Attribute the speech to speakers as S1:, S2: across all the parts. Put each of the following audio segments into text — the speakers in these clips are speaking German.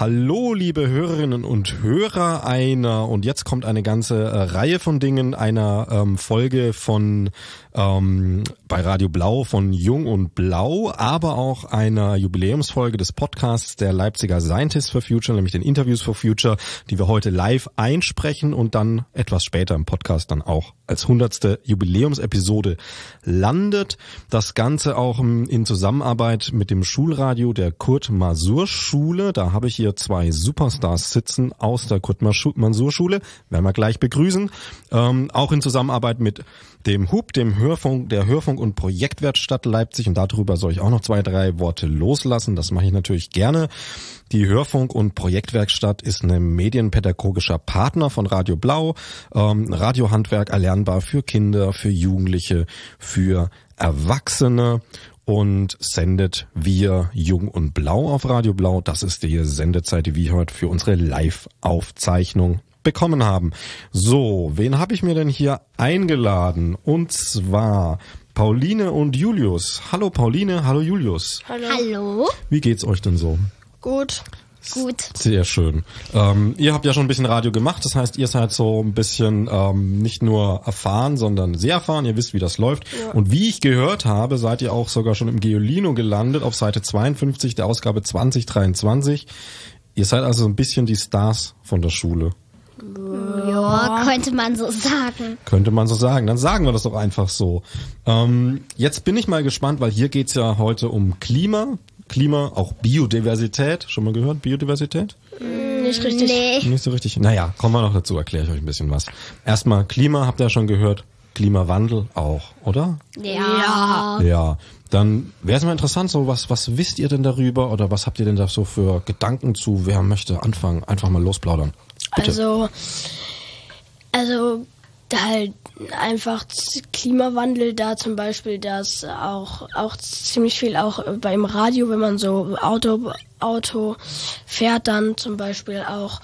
S1: Hallo, liebe Hörerinnen und Hörer einer, und jetzt kommt eine ganze äh, Reihe von Dingen, einer ähm, Folge von ähm, bei Radio Blau von Jung und Blau, aber auch einer Jubiläumsfolge des Podcasts der Leipziger Scientists for Future, nämlich den Interviews for Future, die wir heute live einsprechen und dann etwas später im Podcast dann auch als hundertste Jubiläumsepisode landet. Das Ganze auch in Zusammenarbeit mit dem Schulradio der Kurt Masur Schule. Da habe ich hier zwei Superstars sitzen aus der Kurt Masur Schule. Werden wir gleich begrüßen. Ähm, auch in Zusammenarbeit mit dem HUB, dem Hörfunk, der Hörfunk- und Projektwerkstatt Leipzig. Und darüber soll ich auch noch zwei, drei Worte loslassen. Das mache ich natürlich gerne. Die Hörfunk- und Projektwerkstatt ist ein medienpädagogischer Partner von Radio Blau. Ähm, Radiohandwerk erlernbar für Kinder, für Jugendliche, für Erwachsene und sendet wir Jung und Blau auf Radio Blau. Das ist die Sendezeit, die wir heute für unsere Live-Aufzeichnung bekommen haben. So, wen habe ich mir denn hier eingeladen? Und zwar Pauline und Julius. Hallo Pauline, hallo Julius.
S2: Hallo. Hallo.
S1: Wie geht's euch denn so?
S2: Gut.
S3: Gut.
S1: Sehr schön. Ähm, ihr habt ja schon ein bisschen Radio gemacht, das heißt, ihr seid so ein bisschen ähm, nicht nur erfahren, sondern sehr erfahren. Ihr wisst, wie das läuft. Ja. Und wie ich gehört habe, seid ihr auch sogar schon im Geolino gelandet auf Seite 52 der Ausgabe 2023. Ihr seid also ein bisschen die Stars von der Schule.
S3: Ja, könnte man so sagen.
S1: Könnte man so sagen. Dann sagen wir das doch einfach so. Ähm, jetzt bin ich mal gespannt, weil hier geht's ja heute um Klima. Klima, auch Biodiversität. Schon mal gehört, Biodiversität?
S2: Mm, nicht richtig.
S3: Nee.
S1: Nicht so richtig. Naja, kommen wir noch dazu, erkläre ich euch ein bisschen was. Erstmal Klima, habt ihr ja schon gehört. Klimawandel auch, oder?
S3: Ja.
S1: Ja. Dann wäre es mal interessant, so was, was wisst ihr denn darüber oder was habt ihr denn da so für Gedanken zu? Wer möchte anfangen? Einfach mal losplaudern. Bitte.
S2: Also, also halt einfach Klimawandel da zum Beispiel, dass auch auch ziemlich viel auch beim Radio, wenn man so Auto Auto fährt, dann zum Beispiel auch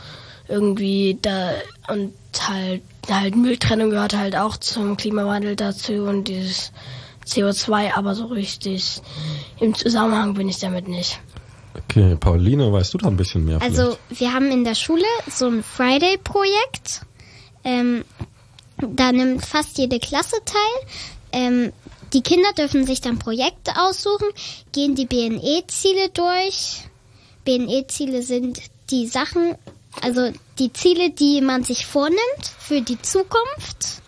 S2: irgendwie da und halt halt Mülltrennung gehört halt auch zum Klimawandel dazu und dieses CO2, aber so richtig im Zusammenhang bin ich damit nicht.
S1: Okay, Pauline, weißt du da ein bisschen mehr?
S3: Also vielleicht? wir haben in der Schule so ein Friday-Projekt. Ähm, da nimmt fast jede Klasse teil. Ähm, die Kinder dürfen sich dann Projekte aussuchen, gehen die BNE-Ziele durch. BNE-Ziele sind die Sachen, also die Ziele, die man sich vornimmt für die Zukunft.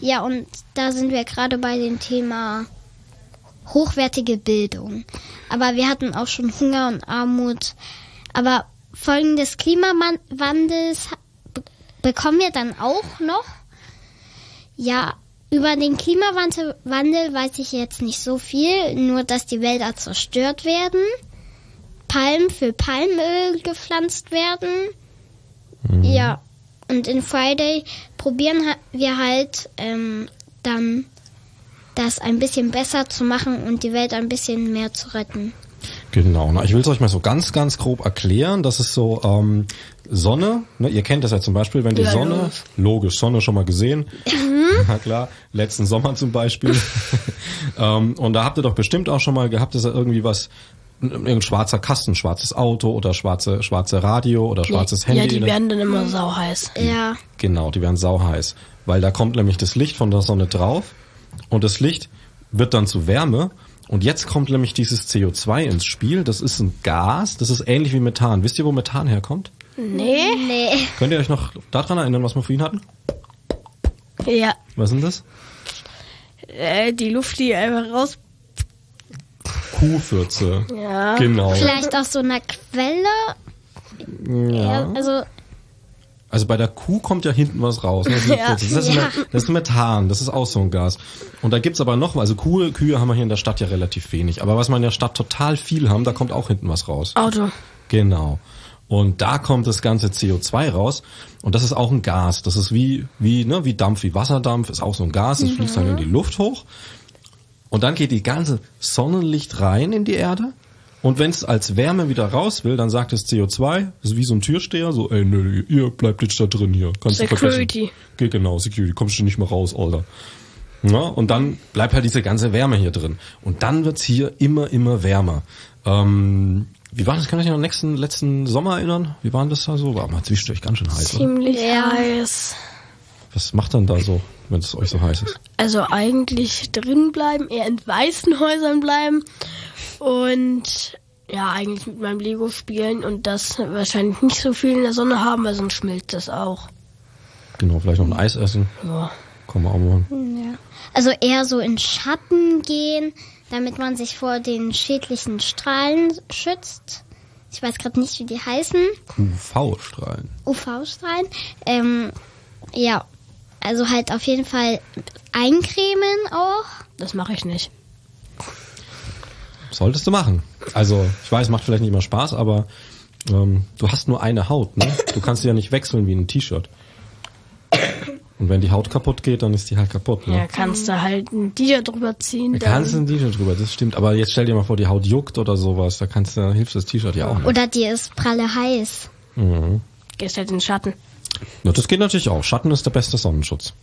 S3: Ja, und da sind wir gerade bei dem Thema hochwertige Bildung. Aber wir hatten auch schon Hunger und Armut. Aber Folgen des Klimawandels bekommen wir dann auch noch. Ja, über den Klimawandel weiß ich jetzt nicht so viel, nur dass die Wälder zerstört werden, Palmen für Palmöl gepflanzt werden. Mhm. Ja, und in Friday probieren wir halt ähm, dann das ein bisschen besser zu machen und die Welt ein bisschen mehr zu retten.
S1: Genau, na, ich will es euch mal so ganz, ganz grob erklären. Das ist so ähm, Sonne, ne, ihr kennt das ja zum Beispiel, wenn die ja, Sonne, logisch. logisch, Sonne schon mal gesehen, mhm. na klar, letzten Sommer zum Beispiel. ähm, und da habt ihr doch bestimmt auch schon mal gehabt, dass er irgendwie was irgendein schwarzer Kasten, schwarzes Auto oder schwarze, schwarze Radio oder schwarzes
S2: ja,
S1: Handy.
S2: Ja, die werden dann immer sauheiß.
S3: Ja.
S1: Genau, die werden sauheiß. Weil da kommt nämlich das Licht von der Sonne drauf und das Licht wird dann zu Wärme und jetzt kommt nämlich dieses CO2 ins Spiel. Das ist ein Gas, das ist ähnlich wie Methan. Wisst ihr, wo Methan herkommt?
S2: Nee.
S3: Nee.
S1: Könnt ihr euch noch daran erinnern, was wir vorhin hatten?
S2: Ja.
S1: Was sind das?
S2: Äh, die Luft, die einfach raus
S1: Kuhfürze.
S2: Ja.
S1: Genau.
S3: Vielleicht auch so eine Quelle.
S1: Ja.
S3: Also
S1: also bei der Kuh kommt ja hinten was raus. Ne? Das,
S2: ja.
S1: das, ist ja. das ist Methan, das ist auch so ein Gas. Und da gibt's aber noch, also Kuh, Kühe haben wir hier in der Stadt ja relativ wenig. Aber was wir in der Stadt total viel haben, da kommt auch hinten was raus.
S2: Auto.
S1: Genau. Und da kommt das ganze CO2 raus. Und das ist auch ein Gas. Das ist wie, wie, ne, wie Dampf, wie Wasserdampf, ist auch so ein Gas. Das mhm. fließt dann in die Luft hoch. Und dann geht die ganze Sonnenlicht rein in die Erde Und wenn es als Wärme wieder raus will, dann sagt es CO2, das ist wie so ein Türsteher, so, ey, nö, ihr bleibt jetzt da drin hier. Kannst
S2: Security.
S1: Geht genau, Security, kommst du nicht mehr raus, Alter. Ja, und dann bleibt halt diese ganze Wärme hier drin. Und dann wird's hier immer, immer wärmer. Ähm, wie war das? Kann ich mich noch nächsten, letzten Sommer erinnern? Wie war denn das da so? War mal zwischendurch ganz schön heiß, oder?
S2: Ziemlich
S3: Ja.
S2: heiß.
S1: Was macht dann da so, wenn es euch so heiß ist?
S2: Also eigentlich drin bleiben, eher in weißen Häusern bleiben und ja, eigentlich mit meinem Lego spielen und das wahrscheinlich nicht so viel in der Sonne haben, weil sonst schmilzt das auch.
S1: Genau, vielleicht noch ein Eis essen.
S2: Ja.
S1: Kann man auch machen.
S3: Ja. Also eher so in Schatten gehen, damit man sich vor den schädlichen Strahlen schützt. Ich weiß gerade nicht, wie die heißen.
S1: UV-Strahlen.
S3: UV-Strahlen. Ähm, ja, also halt auf jeden Fall eincremen auch.
S2: Das mache ich nicht.
S1: Solltest du machen. Also, ich weiß, macht vielleicht nicht immer Spaß, aber ähm, du hast nur eine Haut, ne? Du kannst sie ja nicht wechseln wie ein T-Shirt. Und wenn die Haut kaputt geht, dann ist die halt kaputt, ne?
S2: Ja, kannst du halt ein T-Shirt drüber ziehen.
S1: Da
S2: dann-
S1: kannst du ein T-Shirt drüber, das stimmt. Aber jetzt stell dir mal vor, die Haut juckt oder sowas, da kannst du, hilft das T-Shirt ja auch nicht.
S3: Oder dir ist pralle heiß.
S2: Gehst halt in den Schatten.
S1: Ja, das geht natürlich auch. Schatten ist der beste Sonnenschutz.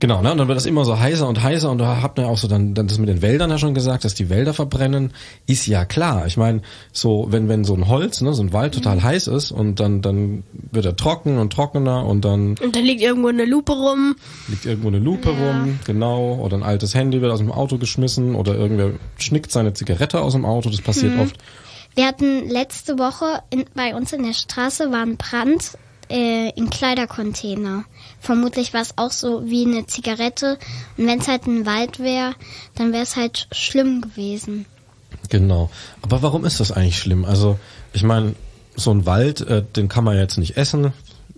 S1: Genau, ne? Und dann wird das immer so heißer und heißer und da habt ihr auch so dann, dann das mit den Wäldern ja schon gesagt, dass die Wälder verbrennen, ist ja klar. Ich meine, so wenn wenn so ein Holz, ne, so ein Wald total heiß ist und dann dann wird er trocken und trockener und dann
S2: Und da liegt irgendwo eine Lupe rum.
S1: liegt irgendwo eine Lupe rum, genau, oder ein altes Handy wird aus dem Auto geschmissen oder irgendwer schnickt seine Zigarette aus dem Auto, das passiert oft.
S3: Wir hatten letzte Woche in, bei uns in der Straße war ein Brand äh, in Kleidercontainer. Vermutlich war es auch so wie eine Zigarette. Und wenn es halt ein Wald wäre, dann wäre es halt schlimm gewesen.
S1: Genau. Aber warum ist das eigentlich schlimm? Also, ich meine, so ein Wald, äh, den kann man jetzt nicht essen.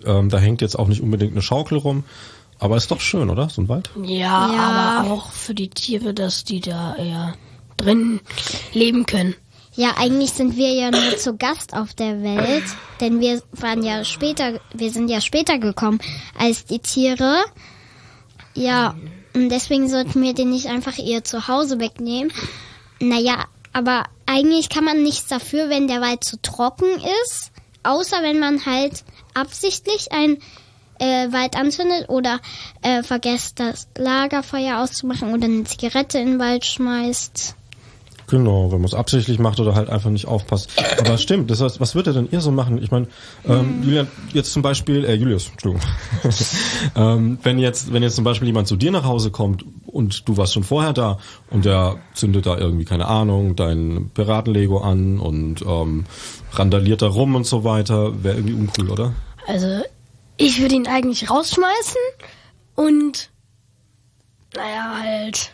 S1: Ähm, da hängt jetzt auch nicht unbedingt eine Schaukel rum. Aber ist doch schön, oder? So ein Wald?
S2: Ja,
S3: Ja.
S2: aber auch für die Tiere, dass die da eher drin leben können.
S3: Ja, eigentlich sind wir ja nur zu Gast auf der Welt, denn wir waren ja später, wir sind ja später gekommen als die Tiere. Ja, und deswegen sollten wir den nicht einfach ihr Zuhause wegnehmen. Naja, aber eigentlich kann man nichts dafür, wenn der Wald zu trocken ist, außer wenn man halt absichtlich ein äh, Wald anzündet oder äh, vergesst das Lagerfeuer auszumachen oder eine Zigarette in den Wald schmeißt.
S1: Genau, wenn man es absichtlich macht oder halt einfach nicht aufpasst. Aber es stimmt, das heißt, was würdet denn ihr so machen? Ich meine, ähm, Julian, jetzt zum Beispiel, äh, Julius, Entschuldigung. ähm, wenn jetzt, wenn jetzt zum Beispiel jemand zu dir nach Hause kommt und du warst schon vorher da und der zündet da irgendwie, keine Ahnung, dein Piratenlego an und ähm, randaliert da rum und so weiter, wäre irgendwie uncool, oder?
S2: Also, ich würde ihn eigentlich rausschmeißen und, naja, halt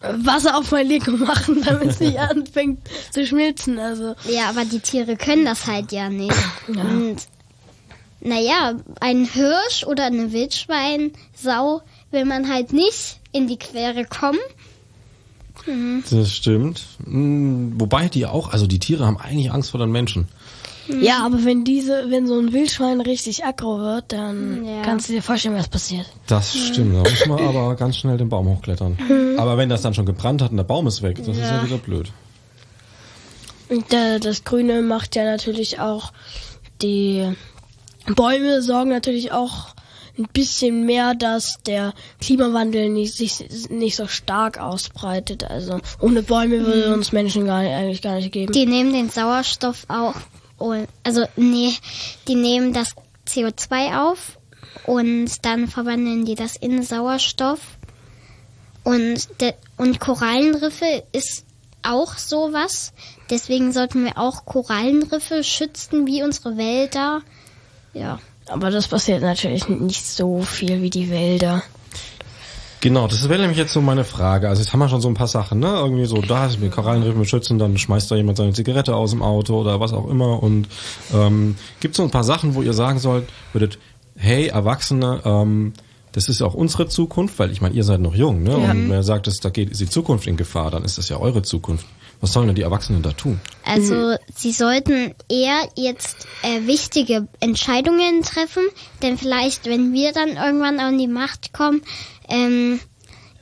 S2: Wasser auf mein Lego machen, damit es nicht anfängt zu schmilzen. Also,
S3: Ja, aber die Tiere können das halt ja nicht. Und naja, ein Hirsch oder eine Wildschweinsau will man halt nicht in die Quere kommen.
S1: Das stimmt. Hm, wobei die auch, also die Tiere haben eigentlich Angst vor den Menschen.
S2: Ja, aber wenn diese, wenn so ein Wildschwein richtig aggro wird, dann
S3: Ja.
S2: kannst du dir vorstellen, was passiert.
S1: Das stimmt, da muss man aber ganz schnell den Baum hochklettern. Aber wenn das dann schon gebrannt hat und der Baum ist weg, das ist ja
S3: Ja.
S1: wieder blöd.
S2: Und äh, das Grüne macht ja natürlich auch die Bäume sorgen natürlich auch ein bisschen mehr, dass der Klimawandel nicht, sich nicht so stark ausbreitet. Also ohne Bäume würde es uns Menschen gar nicht, eigentlich gar nicht geben.
S3: Die nehmen den Sauerstoff auch, also nee, die nehmen das CO2 auf und dann verwandeln die das in Sauerstoff. Und, und Korallenriffe ist auch sowas. Deswegen sollten wir auch Korallenriffe schützen wie unsere Wälder. Ja.
S2: Aber das passiert natürlich nicht so viel wie die Wälder.
S1: Genau, das wäre nämlich jetzt so meine Frage. Also jetzt haben wir schon so ein paar Sachen, ne? Irgendwie so, da ist mir Korallenriffen schützen, dann schmeißt da jemand seine Zigarette aus dem Auto oder was auch immer. Und ähm, gibt so ein paar Sachen, wo ihr sagen sollt, würdet, hey, Erwachsene, ähm, das ist auch unsere Zukunft, weil ich meine, ihr seid noch jung, ne?
S2: Ja.
S1: Und wer sagt, dass da geht ist die Zukunft in Gefahr, dann ist das ja eure Zukunft. Was sollen denn die Erwachsenen da tun?
S3: Also sie sollten eher jetzt äh, wichtige Entscheidungen treffen, denn vielleicht, wenn wir dann irgendwann an die Macht kommen, ähm,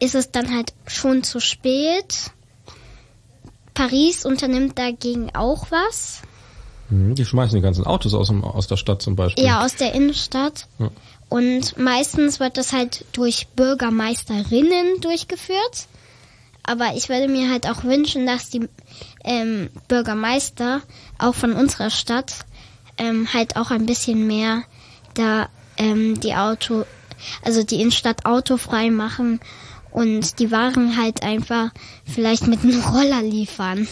S3: ist es dann halt schon zu spät. Paris unternimmt dagegen auch was.
S1: Mhm, Die schmeißen die ganzen Autos aus, dem, aus der Stadt zum Beispiel.
S3: Ja, aus der Innenstadt.
S1: Ja.
S3: Und meistens wird das halt durch Bürgermeisterinnen durchgeführt. Aber ich würde mir halt auch wünschen, dass die ähm, Bürgermeister auch von unserer Stadt ähm, halt auch ein bisschen mehr da ähm, die Auto, also die Innenstadt autofrei machen und die Waren halt einfach vielleicht mit einem Roller liefern.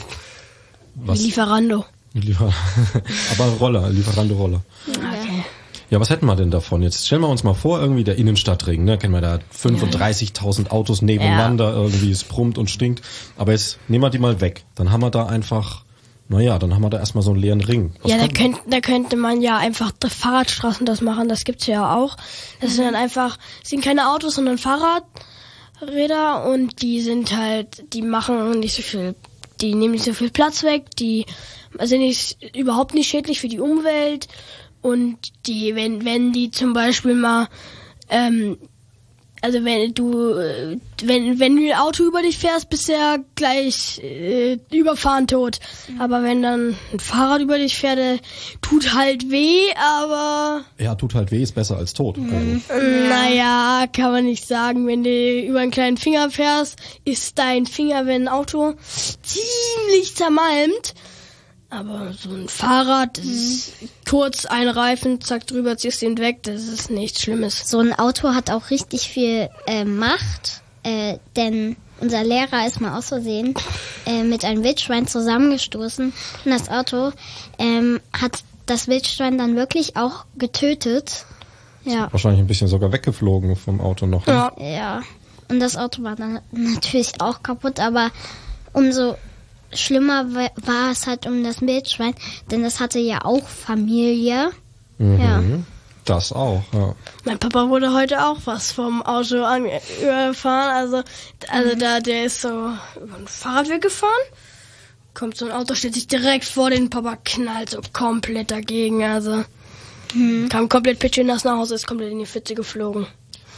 S1: Was?
S2: Lieferando.
S1: Liefer Aber Roller, Lieferando Roller.
S2: Okay.
S1: Ja, was hätten wir denn davon? Jetzt stellen wir uns mal vor, irgendwie der Innenstadtring, ne? Kennen wir da 35.000 Autos nebeneinander, irgendwie es brummt und stinkt. Aber jetzt nehmen wir die mal weg. Dann haben wir da einfach, naja, dann haben wir da erstmal so einen leeren Ring. Was
S2: Ja, da könnte, da könnte man ja einfach Fahrradstraßen das machen, das gibt's ja auch. Das sind dann einfach, sind keine Autos, sondern Fahrradräder und die sind halt, die machen nicht so viel, die nehmen nicht so viel Platz weg, die sind nicht, überhaupt nicht schädlich für die Umwelt und die, wenn, wenn die zum Beispiel mal, ähm, also wenn du, äh, wenn, wenn du ein Auto über dich fährst, bist du ja gleich äh, überfahren tot. Aber wenn dann ein Fahrrad über dich fährt, äh, tut halt weh, aber
S1: Ja, tut halt weh, ist besser als tot.
S2: Mhm.
S1: Also,
S2: naja, kann man nicht sagen. Wenn du über einen kleinen Finger fährst, ist dein Finger, wenn ein Auto ziemlich zermalmt. Aber so ein Fahrrad, das ist kurz ein Reifen, zack drüber, ziehst ihn weg, das ist nichts Schlimmes.
S3: So ein Auto hat auch richtig viel äh, Macht, äh, denn unser Lehrer ist mal aus Versehen äh, mit einem Wildschwein zusammengestoßen und das Auto ähm, hat das Wildschwein dann wirklich auch getötet. Ja,
S1: wahrscheinlich ein bisschen sogar weggeflogen vom Auto noch. ne?
S2: Ja.
S3: ja. Und das Auto war dann natürlich auch kaputt, aber umso schlimmer wa- war es halt um das Wildschwein, denn das hatte ja auch Familie. Ja.
S1: Mhm. Das auch, ja.
S2: Mein Papa wurde heute auch was vom Auto an, überfahren. Also, also da, der ist so über den Fahrradweg gefahren. Kommt so ein Auto, stellt sich direkt vor den Papa, knallt so komplett dagegen. Also, kam komplett pitschnass nach Hause, ist komplett in die Pfütze geflogen.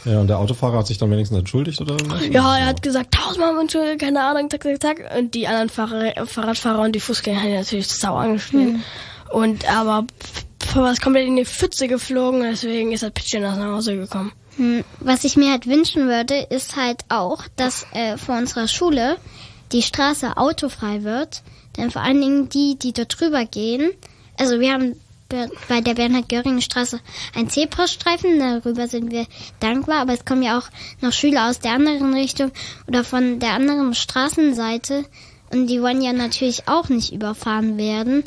S1: Ja, und der Autofahrer hat sich dann wenigstens entschuldigt oder irgendwas?
S2: Ja, er hat gesagt, tausendmal Entschuldigung, keine Ahnung, zack, zack, zack. Und die anderen Fahrer, Fahrradfahrer und die Fußgänger haben ihn natürlich sau angeschrien. Und aber Papa ist komplett in die Pfütze geflogen, deswegen ist er pitschnass nach Hause gekommen.
S3: Hm, Was ich mir halt wünschen würde, ist halt auch, dass äh, vor unserer Schule die Straße autofrei wird. Denn vor allen Dingen die, die dort drüber gehen, also wir haben be- bei der Bernhard-Göring-Straße einen Zebrastreifen, darüber sind wir dankbar, aber es kommen ja auch noch Schüler aus der anderen Richtung oder von der anderen Straßenseite und die wollen ja natürlich auch nicht überfahren werden.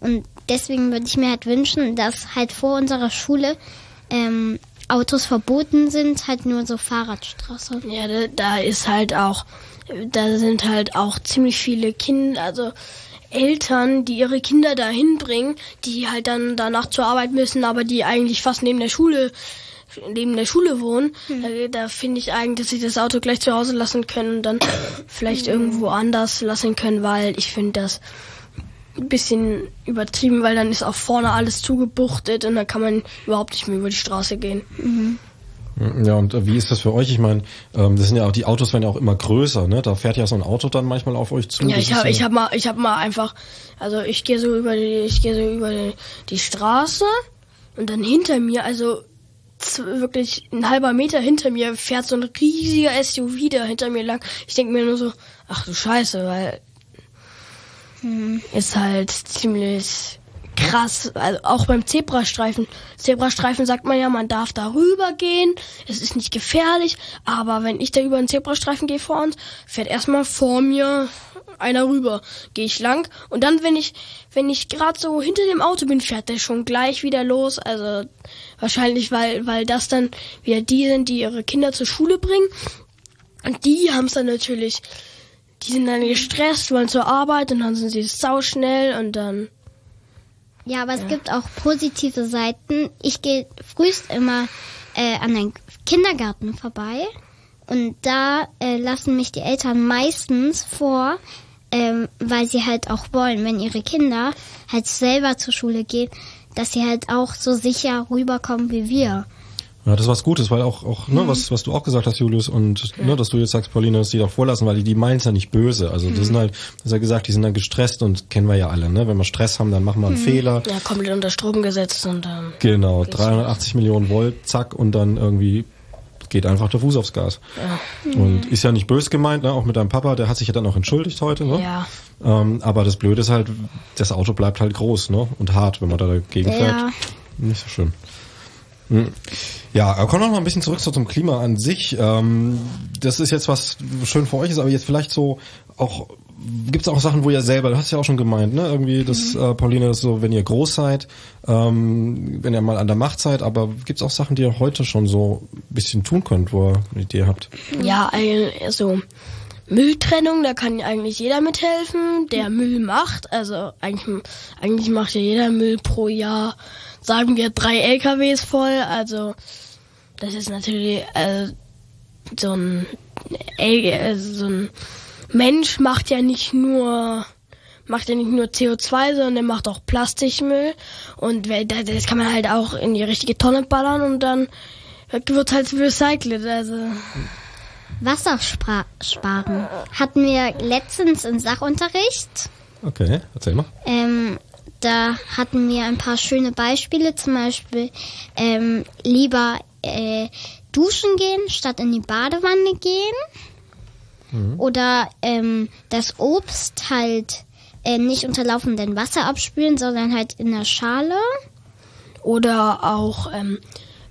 S3: Und deswegen würde ich mir halt wünschen, dass halt vor unserer Schule ähm, Autos verboten sind, halt nur so Fahrradstraße.
S2: Ja, da, da ist halt auch, da sind halt auch ziemlich viele Kinder, also Eltern, die ihre Kinder dahin bringen, die halt dann danach zur Arbeit müssen, aber die eigentlich fast neben der Schule neben der Schule wohnen, da, da finde ich eigentlich, dass sie das Auto gleich zu Hause lassen können und dann vielleicht irgendwo anders lassen können, weil ich finde das ein bisschen übertrieben, weil dann ist auch vorne alles zugebuchtet und dann kann man überhaupt nicht mehr über die Straße gehen.
S1: Ja, und äh, wie ist das für euch? Ich meine, ähm, das sind ja auch, die Autos werden ja auch immer größer, ne? Da fährt ja so ein Auto dann manchmal auf euch zu.
S2: Ja, ich habe ich hab mal ich habe mal einfach also ich gehe so über die ich gehe so über die, die Straße und dann hinter mir also wirklich ein halber Meter hinter mir fährt so ein riesiger SUV da hinter mir lang. Ich denke mir nur so, ach du Scheiße, weil ist halt ziemlich krass. Also auch beim Zebrastreifen. Zebrastreifen sagt man ja, man darf darüber gehen. Es ist nicht gefährlich. Aber wenn ich da über einen Zebrastreifen gehe vor uns, fährt erstmal vor mir einer rüber. Gehe ich lang. Und dann, wenn ich, wenn ich gerade so hinter dem Auto bin, fährt der schon gleich wieder los. Also wahrscheinlich, weil, weil das dann wieder die sind, die ihre Kinder zur Schule bringen. Und die haben es dann natürlich, die sind dann gestresst, wollen zur Arbeit und dann sind sie sauschnell und dann
S3: Ja, aber es gibt auch positive Seiten. Ich gehe frühst immer äh, an einen Kindergarten vorbei und da äh, lassen mich die Eltern meistens vor, ähm, weil sie halt auch wollen, wenn ihre Kinder halt selber zur Schule gehen, dass sie halt auch so sicher rüberkommen wie wir.
S1: Ja, das ist was Gutes, weil auch, auch ne, was, was du auch gesagt hast, Julius, und ne, dass du jetzt sagst, Pauline, dass die doch vorlassen, weil die, die meinen es ja nicht böse. Also das sind halt, das ist ja gesagt, die sind dann gestresst und kennen wir ja alle, ne? Wenn wir Stress haben, dann machen wir einen Fehler.
S2: Ja, komplett unter Strom gesetzt und dann.
S1: Genau, 380 Millionen Volt, zack, und dann irgendwie geht einfach der Fuß aufs Gas. Und ist ja nicht böse gemeint, ne? auch mit deinem Papa, der hat sich ja dann auch entschuldigt heute. Ne?
S2: Ja.
S1: Ähm, aber das Blöde ist halt, das Auto bleibt halt groß ne? und hart, wenn man da dagegen fährt.
S3: Ja.
S1: Nicht so schön. Hm. Ja, aber kommen wir noch mal ein bisschen zurück so zum Klima an sich. Ähm, das ist jetzt was schön für euch ist, aber jetzt vielleicht so auch gibt's auch Sachen, wo ihr selber, du hast ja auch schon gemeint, ne? Irgendwie das, äh, Pauline, das so, wenn ihr groß seid, ähm, wenn ihr mal an der Macht seid, aber gibt's auch Sachen, die ihr heute schon so ein bisschen tun könnt, wo ihr eine Idee habt?
S2: Ja, also Mülltrennung, da kann eigentlich jeder mithelfen, der Müll macht. Also eigentlich, eigentlich macht ja jeder Müll pro Jahr, sagen wir, drei LKWs voll. Also das ist natürlich äh, so ein, äh, so ein Mensch macht ja nicht nur macht ja nicht nur CO2, sondern der macht auch Plastikmüll und das kann man halt auch in die richtige Tonne ballern und dann wird halt recycelt. Also
S3: Wasser sparen. Hatten wir letztens im Sachunterricht.
S1: Okay, erzähl mal.
S3: Ähm, da hatten wir ein paar schöne Beispiele, zum Beispiel ähm, lieber äh, duschen gehen, statt in die Badewanne gehen. Oder ähm, das Obst halt äh, nicht unter laufendem Wasser abspülen, sondern halt in der Schale.
S2: Oder auch ähm,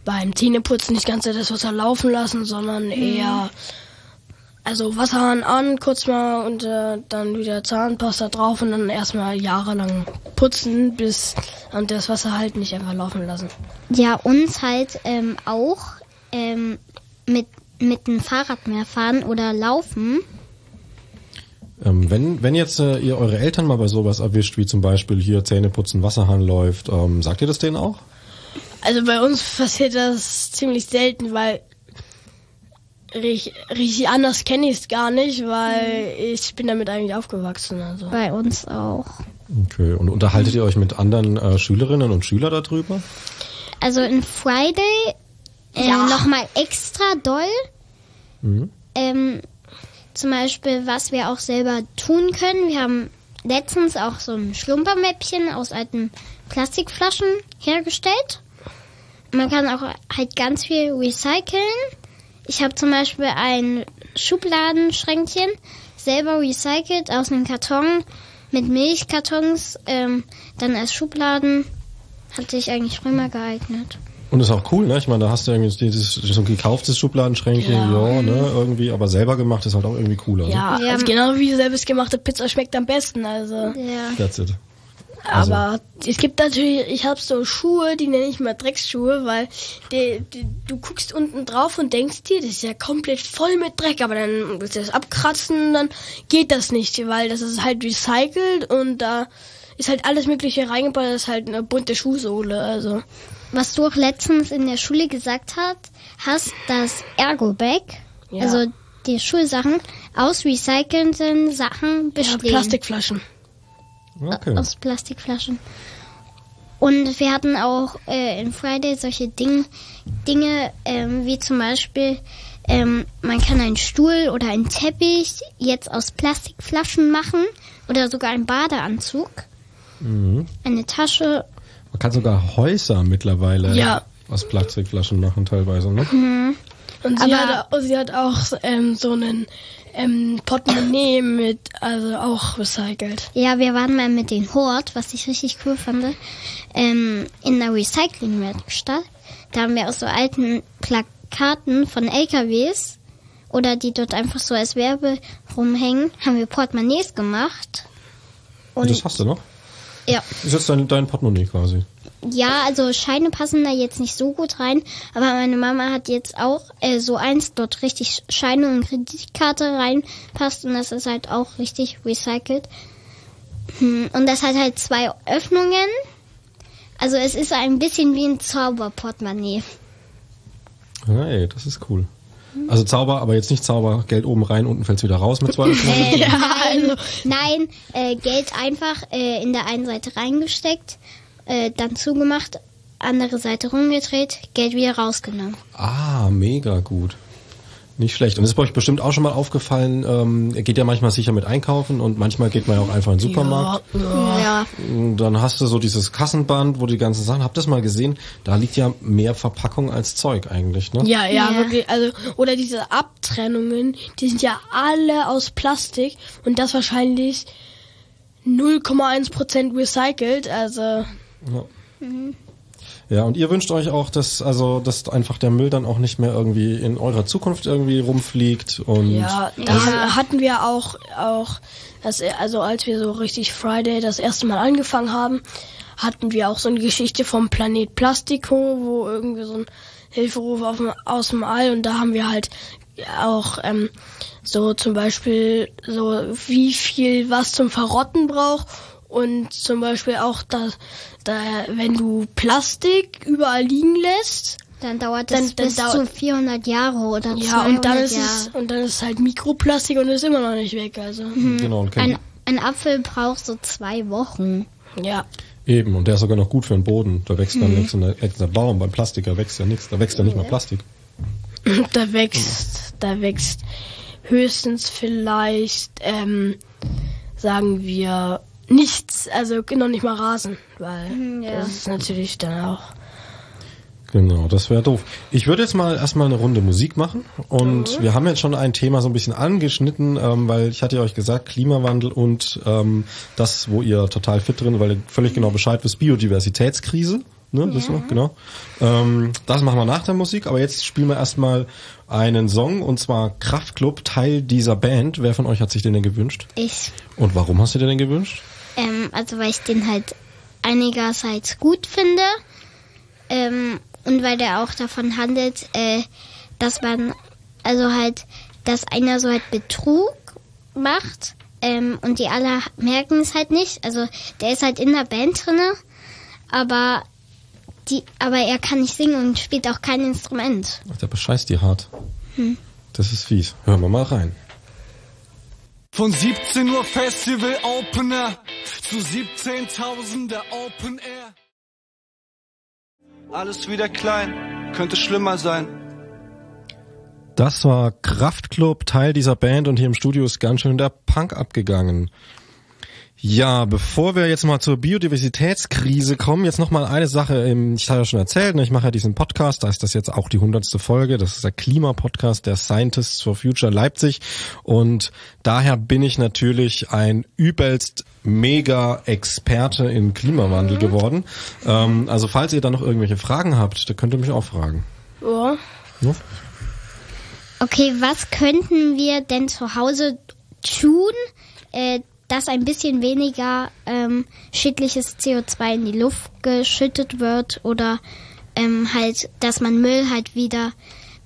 S2: beim Zähneputzen nicht ganz das Wasser laufen lassen, sondern eher also Wasserhahn an, kurz mal und äh, dann wieder Zahnpasta drauf und dann erstmal jahrelang putzen, bis und das Wasser halt nicht einfach laufen lassen.
S3: Ja, uns halt ähm, auch ähm, mit, mit dem Fahrrad mehr fahren oder laufen.
S1: Ähm, wenn, wenn jetzt äh, ihr eure Eltern mal bei sowas erwischt, wie zum Beispiel hier Zähne putzen, Wasserhahn läuft, ähm, sagt ihr das denen auch?
S2: Also bei uns passiert das ziemlich selten, weil richtig, richtig anders kenne ich es gar nicht, weil ich bin damit eigentlich aufgewachsen. Also.
S3: Bei uns auch.
S1: Okay, und unterhaltet ihr euch mit anderen äh, Schülerinnen und Schülern darüber?
S3: Also in Friday äh,
S2: Ja.
S3: nochmal extra doll.
S1: Mhm.
S3: Ähm, zum Beispiel, was wir auch selber tun können. Wir haben letztens auch so ein Schlumpermäppchen aus alten Plastikflaschen hergestellt. Man kann auch halt ganz viel recyceln. Ich habe zum Beispiel ein Schubladenschränkchen selber recycelt aus einem Karton mit Milchkartons, ähm, dann als Schubladen. Hat sich eigentlich prima geeignet.
S1: Und ist auch cool, ne? Ich meine, da hast du irgendwie dieses so ein gekauftes Schubladenschränkchen, ja.
S2: Ja.
S1: ne, irgendwie, aber selber gemacht ist halt auch irgendwie cooler.
S2: Ja,
S3: Wir
S2: also
S3: haben-
S2: genau wie selbstgemachte Pizza schmeckt am besten. Also,
S3: Ja.
S1: Ne? That's it. Also-
S2: aber es gibt natürlich, ich habe so Schuhe, die nenne ich mal Drecksschuhe, weil die, die, du guckst unten drauf und denkst dir, das ist ja komplett voll mit Dreck, aber dann willst du das abkratzen, dann geht das nicht, weil das ist halt recycelt und da ist halt alles Mögliche reingebaut, das ist halt eine bunte Schuhsohle, also.
S3: Was du auch letztens in der Schule gesagt hast, hast das Ergo-Bag,
S2: Ja.
S3: also die Schulsachen, aus recycelten Sachen
S2: Ja,
S3: bestehen.
S2: Plastikflaschen.
S1: Okay.
S3: Aus Plastikflaschen. Und wir hatten auch äh, in Friday solche Ding, Dinge, ähm, wie zum Beispiel, ähm, man kann einen Stuhl oder einen Teppich jetzt aus Plastikflaschen machen oder sogar einen Badeanzug.
S1: Mhm.
S3: Eine Tasche.
S1: Man kann sogar Häuser mittlerweile
S2: Ja.
S1: aus Plastikflaschen machen teilweise, ne?
S2: Und sie,
S3: Aber-
S2: hat, sie hat auch ähm, so einen ähm, Portemonnaie mit, also auch recycelt.
S3: Ja, wir waren mal mit den Hort, was ich richtig cool fand, ähm, in der Recyclingwerkstatt. Da haben wir aus so alten Plakaten von LKWs oder die dort einfach so als Werbe rumhängen, haben wir Portemonnaies gemacht.
S1: Und das hast du noch?
S3: ja,
S1: Das ist jetzt dein, dein Portemonnaie quasi.
S3: Ja, also Scheine passen da jetzt nicht so gut rein, aber meine Mama hat jetzt auch äh, so eins dort richtig Scheine und Kreditkarte reinpasst und das ist halt auch richtig recycelt. Hm, Und das hat halt zwei Öffnungen. Also es ist ein bisschen wie ein Zauberportemonnaie.
S1: Hey, das ist cool. Also Zauber, aber jetzt nicht Zauber, Geld oben rein, unten fällt's wieder raus mit zwei Öffnungen.
S2: Ja, also
S3: Nein, äh, Geld einfach äh, in der einen Seite reingesteckt, äh, dann zugemacht, andere Seite rumgedreht, Geld wieder rausgenommen.
S1: Ah, mega gut. Nicht schlecht. Und es ist bei euch bestimmt auch schon mal aufgefallen, ähm, geht ja manchmal sicher mit einkaufen und manchmal geht man ja auch einfach in den Supermarkt.
S3: Ja.
S1: Und Dann hast du so dieses Kassenband, wo die ganzen Sachen, habt ihr das mal gesehen? Da liegt ja mehr Verpackung als Zeug eigentlich, ne?
S2: Ja, ja,
S3: Ja.
S2: wirklich. Also, oder diese Abtrennungen, die sind ja alle aus Plastik und das wahrscheinlich 0,1% recycelt. Also,
S1: Ja. Ja, und ihr wünscht euch auch, dass also dass einfach der Müll dann auch nicht mehr irgendwie in eurer Zukunft irgendwie rumfliegt und
S2: ja, da hatten wir auch, auch, das, also als wir so richtig Friday das erste Mal angefangen haben, hatten wir auch so eine Geschichte vom Planet Plastico, wo irgendwie so ein Hilferuf auf dem, aus dem All und da haben wir halt auch ähm, so zum Beispiel so wie viel was zum Verrotten braucht und zum Beispiel auch da, da wenn du Plastik überall liegen lässt
S3: Dann dauert
S2: Dann-
S3: es
S2: dann
S3: bis
S2: dau-
S3: zu 400 Jahre oder
S2: ja
S3: 200
S2: und dann ist
S3: Jahre.
S2: es und dann ist es halt Mikroplastik und ist immer noch nicht weg also
S1: genau und kennt,
S3: Ein, ein Apfel braucht so zwei Wochen.
S2: ja
S1: eben und der ist sogar noch gut für den Boden. Da wächst dann nichts und da wächst der Baum. Beim Plastik da wächst ja nichts. Da wächst ja nicht mal Plastik.
S2: da wächst da wächst höchstens vielleicht ähm, sagen wir nichts also noch nicht mal Rasen weil
S3: ja.
S2: das ist natürlich dann auch
S1: Genau, das wäre doof. Ich würde jetzt mal erstmal eine Runde Musik machen und wir haben jetzt schon ein Thema so ein bisschen angeschnitten, ähm, weil ich hatte ja euch gesagt, Klimawandel und ähm, das, wo ihr total fit drin, weil ihr völlig genau Bescheid wisst, Biodiversitätskrise. Ne, wissen wir, genau. Ähm, das machen wir nach der Musik, aber jetzt spielen wir erstmal einen Song und zwar Kraftklub, Teil dieser Band. Wer von euch hat sich den denn gewünscht?
S3: Ich,
S1: Und warum hast du dir den gewünscht?
S3: Ähm, also weil ich den halt einigerseits gut finde ähm, und weil der auch davon handelt, äh, dass man, also halt, dass einer so halt Betrug macht ähm, und die alle merken es halt nicht. Also der ist halt in der Band drinne, aber die, aber er kann nicht singen und spielt auch kein Instrument.
S1: Ach, der bescheißt die hart. Das ist fies. Hören wir mal rein.
S4: Von 17 Uhr Festival Opener zu 17.000 der Open Air. Alles wieder klein, könnte schlimmer sein.
S1: Das war Kraftklub, Teil dieser Band und hier im Studio ist ganz schön der Punk abgegangen. Ja, bevor wir jetzt mal zur Biodiversitätskrise kommen, jetzt noch mal eine Sache. ähm, Ich habe ja schon erzählt, ne, ich mache ja diesen Podcast, da ist das jetzt auch die hundertste Folge. Das ist der Klimapodcast der Scientists for Future Leipzig und daher bin ich natürlich ein übelst mega Experte in Klimawandel geworden. Ähm, also falls ihr da noch irgendwelche Fragen habt, da könnt ihr mich auch fragen.
S2: ja.
S1: Ne?
S3: Okay, was könnten wir denn zu Hause tun, äh, dass ein bisschen weniger ähm, schädliches CO2 in die Luft geschüttet wird oder ähm, halt, dass man Müll halt wieder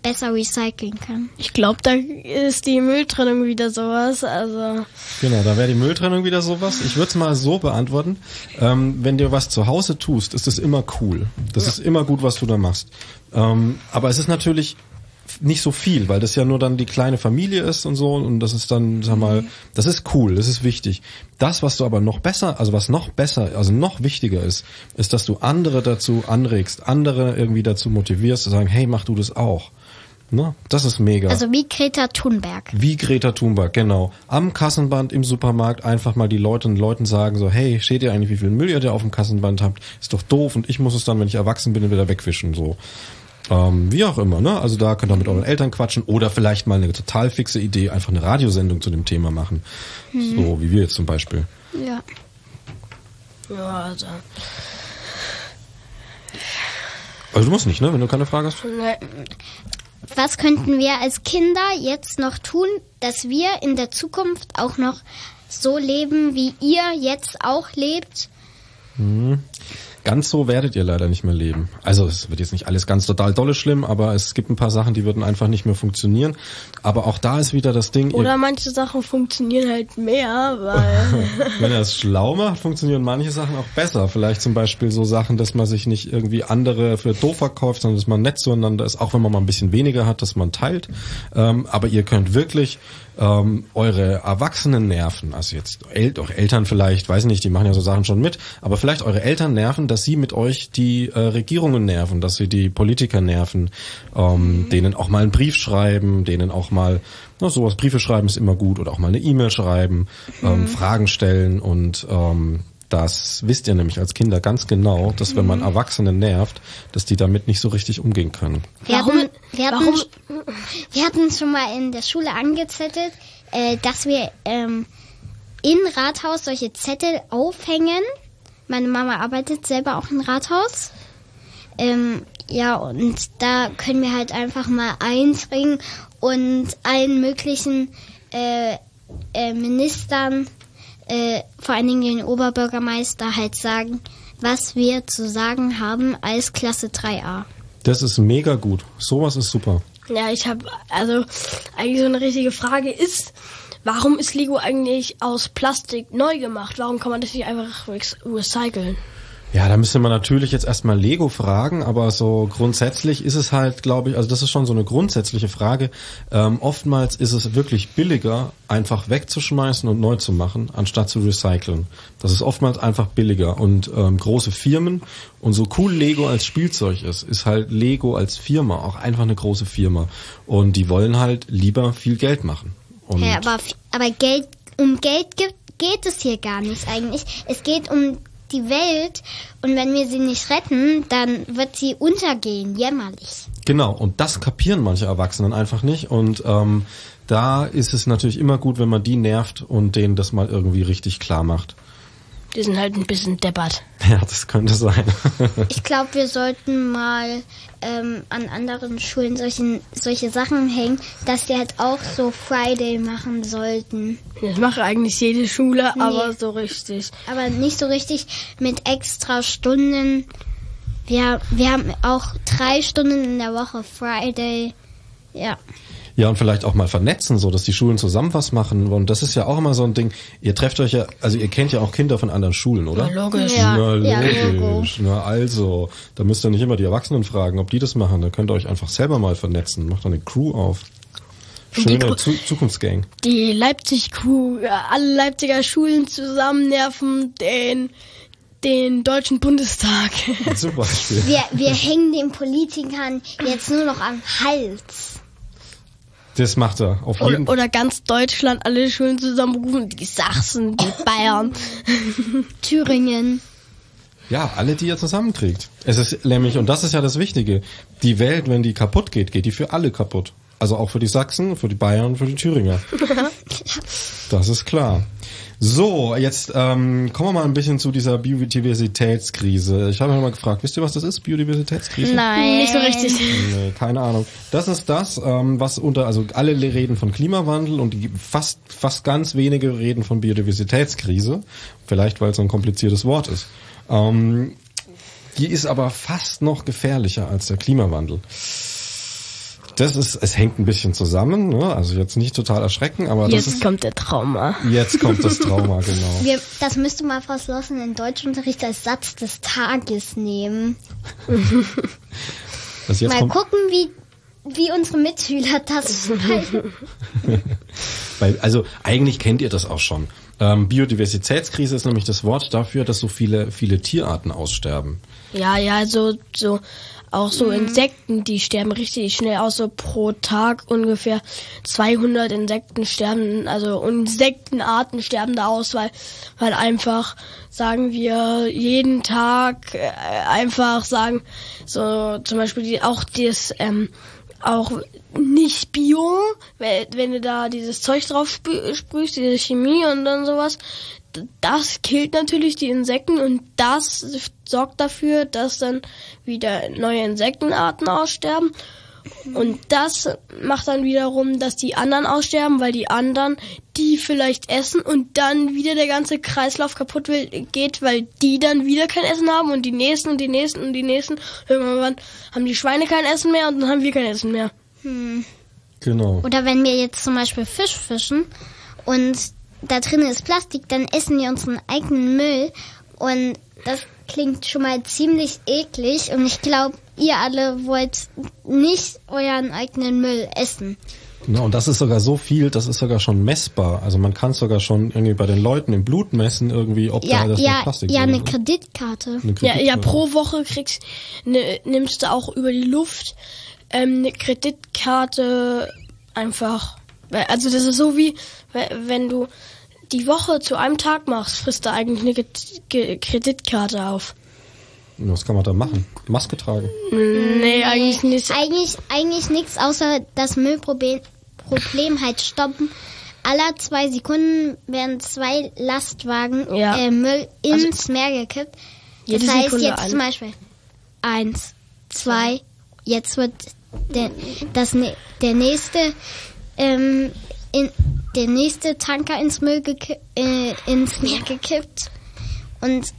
S3: besser recyceln kann?
S2: Ich glaube, da ist die Mülltrennung wieder sowas. Also
S1: Genau, da wäre die Mülltrennung wieder sowas. Ich würde es mal so beantworten. Ähm, wenn du was zu Hause tust, ist es immer cool. Das ist immer gut, was du da machst. Ähm, aber es ist natürlich nicht so viel, weil das ja nur dann die kleine Familie ist und so und das ist dann, sag mal, das ist cool, das ist wichtig. Das, was du aber noch besser, also was noch besser, also noch wichtiger ist, ist, dass du andere dazu anregst, andere irgendwie dazu motivierst, zu sagen, hey, mach du das auch. Ne? Das ist mega.
S3: Also wie Greta Thunberg.
S1: Wie Greta Thunberg, genau. Am Kassenband im Supermarkt einfach mal die Leute und Leuten sagen so, hey, steht ihr eigentlich, wie viel Müll ihr da auf dem Kassenband habt? Ist doch doof und ich muss es dann, wenn ich erwachsen bin, wieder wegwischen, so. Ähm, wie auch immer, ne? Also da könnt ihr mit euren Eltern quatschen oder vielleicht mal eine total fixe Idee, einfach eine Radiosendung zu dem Thema machen. So, wie wir jetzt zum Beispiel.
S3: Ja.
S2: ja, also
S1: Also du musst nicht, ne? Wenn du keine Frage hast.
S2: ne,
S3: Was könnten wir als Kinder jetzt noch tun, dass wir in der Zukunft auch noch so leben, wie ihr jetzt auch lebt?
S1: Ganz so werdet ihr leider nicht mehr leben. Also es wird jetzt nicht alles ganz total dolle schlimm, aber es gibt ein paar Sachen, die würden einfach nicht mehr funktionieren. Aber auch da ist wieder das Ding,
S2: oder manche Sachen funktionieren halt mehr, weil
S1: Wenn er es schlau macht, funktionieren manche Sachen auch besser. Vielleicht zum Beispiel so Sachen, dass man sich nicht irgendwie andere für doof verkauft, sondern dass man nett zueinander ist, auch wenn man mal ein bisschen weniger hat, dass man teilt. Ähm, aber ihr könnt wirklich ähm, eure Erwachsenen nerven, also jetzt El auch Eltern vielleicht, weiß nicht, die machen ja so Sachen schon mit, aber vielleicht eure Eltern nerven, dass sie mit euch die äh, Regierungen nerven, dass sie die Politiker nerven, ähm, denen auch mal einen Brief schreiben, denen auch mal na, sowas Briefe schreiben ist immer gut oder auch mal eine E-Mail schreiben, ähm, Fragen stellen und ähm, das wisst ihr nämlich als Kinder ganz genau, dass wenn man Erwachsene nervt, dass die damit nicht so richtig umgehen können.
S3: Wir
S2: Warum-
S3: hatten, wir, hatten,
S2: warum-
S3: wir hatten schon mal in der Schule angezettelt, äh, dass wir ähm, in Rathaus solche Zettel aufhängen. Meine Mama arbeitet selber auch im Rathaus. Ähm, ja, und da können wir halt einfach mal einspringen und allen möglichen äh, äh, Ministern, äh, vor allen Dingen den Oberbürgermeister, halt sagen, was wir zu sagen haben als Klasse 3a.
S1: Das ist mega gut. Sowas ist super.
S2: Ja, ich habe also eigentlich so eine richtige Frage ist, warum ist Lego eigentlich aus Plastik neu gemacht? Warum kann man das nicht einfach recyceln?
S1: Ja, da müsste man natürlich jetzt erstmal Lego fragen, aber so grundsätzlich ist es halt, glaube ich, also das ist schon so eine grundsätzliche Frage. Ähm, oftmals ist es wirklich billiger, einfach wegzuschmeißen und neu zu machen, anstatt zu recyceln. Das ist oftmals einfach billiger. Und ähm, große Firmen und so cool Lego als Spielzeug ist, ist halt Lego als Firma auch einfach eine große Firma. Und die wollen halt lieber viel Geld machen. Und
S3: Ja, aber, aber Geld, um Geld ge- geht es hier gar nicht eigentlich. Es geht um die Welt und wenn wir sie nicht retten, dann wird sie untergehen, jämmerlich.
S1: Genau, und das kapieren manche Erwachsenen einfach nicht. Und ähm, da ist es natürlich immer gut, wenn man die nervt und denen das mal irgendwie richtig klar macht.
S2: Die sind halt ein bisschen deppert.
S1: Ja, das könnte sein.
S3: Ich glaube, wir sollten mal ähm, an anderen Schulen solchen, solche Sachen hängen, dass die halt auch so Friday machen sollten.
S2: Das macht eigentlich jede Schule, aber so richtig.
S3: Aber nicht so richtig mit extra Stunden. Wir, wir haben auch drei Stunden in der Woche Friday. Ja.
S1: Ja, und vielleicht auch mal vernetzen, so dass die Schulen zusammen was machen. Und das ist ja auch immer so ein Ding. Ihr trefft euch ja, also ihr kennt ja auch Kinder von anderen Schulen, oder?
S2: Ja, logisch.
S3: Ja,
S1: Na,
S3: ja,
S1: logisch.
S3: Logo.
S1: Na also, da müsst ihr nicht immer die Erwachsenen fragen, ob die das machen. Da könnt ihr euch einfach selber mal vernetzen. Macht eine Crew auf. Schöne Zu Zukunftsgang.
S2: Die Leipzig-Crew, ja, alle Leipziger Schulen zusammen nerven den, den Deutschen Bundestag.
S1: Super Spiel.
S3: Wir, wir hängen den Politikern jetzt nur noch am Hals.
S1: Das macht er, auf jeden
S2: oder, oder ganz Deutschland, alle Schulen zusammenrufen, die Sachsen, die Bayern.
S3: Thüringen.
S1: Ja, alle, die ihr zusammenkriegt. Es ist nämlich, und das ist ja das Wichtige, die Welt, wenn die kaputt geht, geht die für alle kaputt. Also auch für die Sachsen, für die Bayern, für die Thüringer. Das ist klar. So, jetzt ähm, kommen wir mal ein bisschen zu dieser Biodiversitätskrise. Ich habe mich mal gefragt, wisst ihr, was das ist, Biodiversitätskrise?
S3: Nein.
S2: Nicht so richtig.
S1: Nee, keine Ahnung. Das ist das, ähm, was unter, also alle reden von Klimawandel und die fast, fast ganz wenige reden von Biodiversitätskrise. Vielleicht, weil es so ein kompliziertes Wort ist. Ähm, die ist aber fast noch gefährlicher als der Klimawandel. Das ist, es hängt ein bisschen zusammen, ne? also jetzt nicht total erschrecken, aber das
S2: Jetzt
S1: ist,
S2: kommt der Trauma.
S1: jetzt kommt das Trauma, genau.
S3: Wir, das müsste mal Frau Slossen in Deutschunterricht als Satz des Tages nehmen.
S1: Also jetzt
S3: mal
S1: kommt,
S3: gucken, wie, wie unsere Mitschüler das schreiben.
S1: Weil, also eigentlich kennt ihr das auch schon. Ähm, Biodiversitätskrise ist nämlich das Wort dafür, dass so viele, viele Tierarten aussterben.
S2: Ja, ja, so, so, auch so Insekten, die sterben richtig schnell aus, so pro Tag ungefähr 200 Insekten sterben, also Insektenarten sterben da aus, weil, weil einfach, sagen wir, jeden Tag äh, einfach sagen, so zum Beispiel die, auch das, ähm, auch nicht Bio, wenn, wenn du da dieses Zeug drauf sprü- sprühst, diese Chemie und dann sowas, das killt natürlich die Insekten und das sorgt dafür, dass dann wieder neue Insektenarten aussterben. Und das macht dann wiederum, dass die anderen aussterben, weil die anderen die vielleicht essen und dann wieder der ganze Kreislauf kaputt will, geht, weil die dann wieder kein Essen haben und die nächsten und die nächsten und die nächsten. Irgendwann haben die Schweine kein Essen mehr und dann haben wir kein Essen mehr.
S1: Genau.
S3: Oder wenn wir jetzt zum Beispiel Fisch fischen und da drin ist Plastik, dann essen wir unseren eigenen Müll und das klingt schon mal ziemlich eklig und ich glaube, ihr alle wollt nicht euren eigenen Müll essen.
S1: Ne, und das ist sogar so viel, das ist sogar schon messbar. Also man kann sogar schon irgendwie bei den Leuten im Blut messen, irgendwie, ob
S3: Ja,
S1: da das
S3: ja,
S1: Plastik
S3: ja,
S1: drin
S3: eine
S1: ist.
S3: Kreditkarte.
S1: Eine
S2: Ja, ja,
S1: Kreditkarte.
S2: pro Woche kriegst, ne, nimmst du auch über die Luft ähm, eine Kreditkarte einfach. Also das ist so wie, we- wenn du die Woche zu einem Tag machst, frisst du eigentlich eine Kreditkarte auf.
S1: Was kann man da machen? Maske tragen.
S2: Nee, eigentlich nicht.
S3: Eigentlich, eigentlich nichts außer das Müllproblem Problem halt stoppen. Aller zwei Sekunden werden zwei Lastwagen
S2: Ja.
S3: äh, Müll ins Meer gekippt. Das
S2: Jede
S3: heißt
S2: Sekunde
S3: jetzt
S2: ein.
S3: zum Beispiel eins, zwei, jetzt wird der, das, ne- der nächste ähm, in, der nächste Tanker ins Müll äh, ins Meer gekippt. Und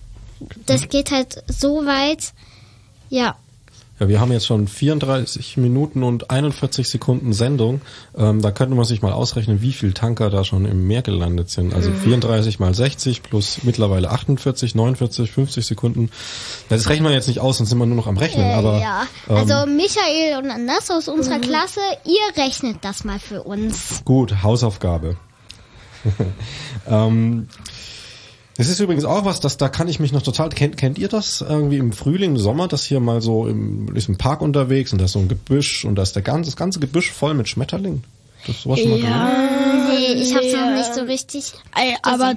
S3: das geht halt so weit, ja.
S1: Ja, wir haben jetzt schon 34 Minuten und 41 Sekunden Sendung. Ähm, da könnte man sich mal ausrechnen, wie viel Tanker da schon im Meer gelandet sind. Also
S3: Mhm.
S1: 34 mal 60 plus mittlerweile 48, 49, 50 Sekunden. Das rechnen wir jetzt nicht aus, sonst sind wir nur noch am Rechnen.
S3: Äh,
S1: aber
S3: ja,
S1: ähm,
S3: also Michael und Anders aus unserer Klasse, ihr rechnet das mal für uns.
S1: Gut, Hausaufgabe. ähm, das ist übrigens auch was, das da kann ich mich noch total. Kennt, kennt ihr das irgendwie im Frühling, im Sommer, das hier mal so im, ist im Park unterwegs und da ist so ein Gebüsch und da ist der ganze, das ganze Gebüsch voll mit Schmetterlingen. Das sowas schon mal?
S2: Ja,
S3: Nee, ich hab's noch nicht so richtig.
S2: Ey, aber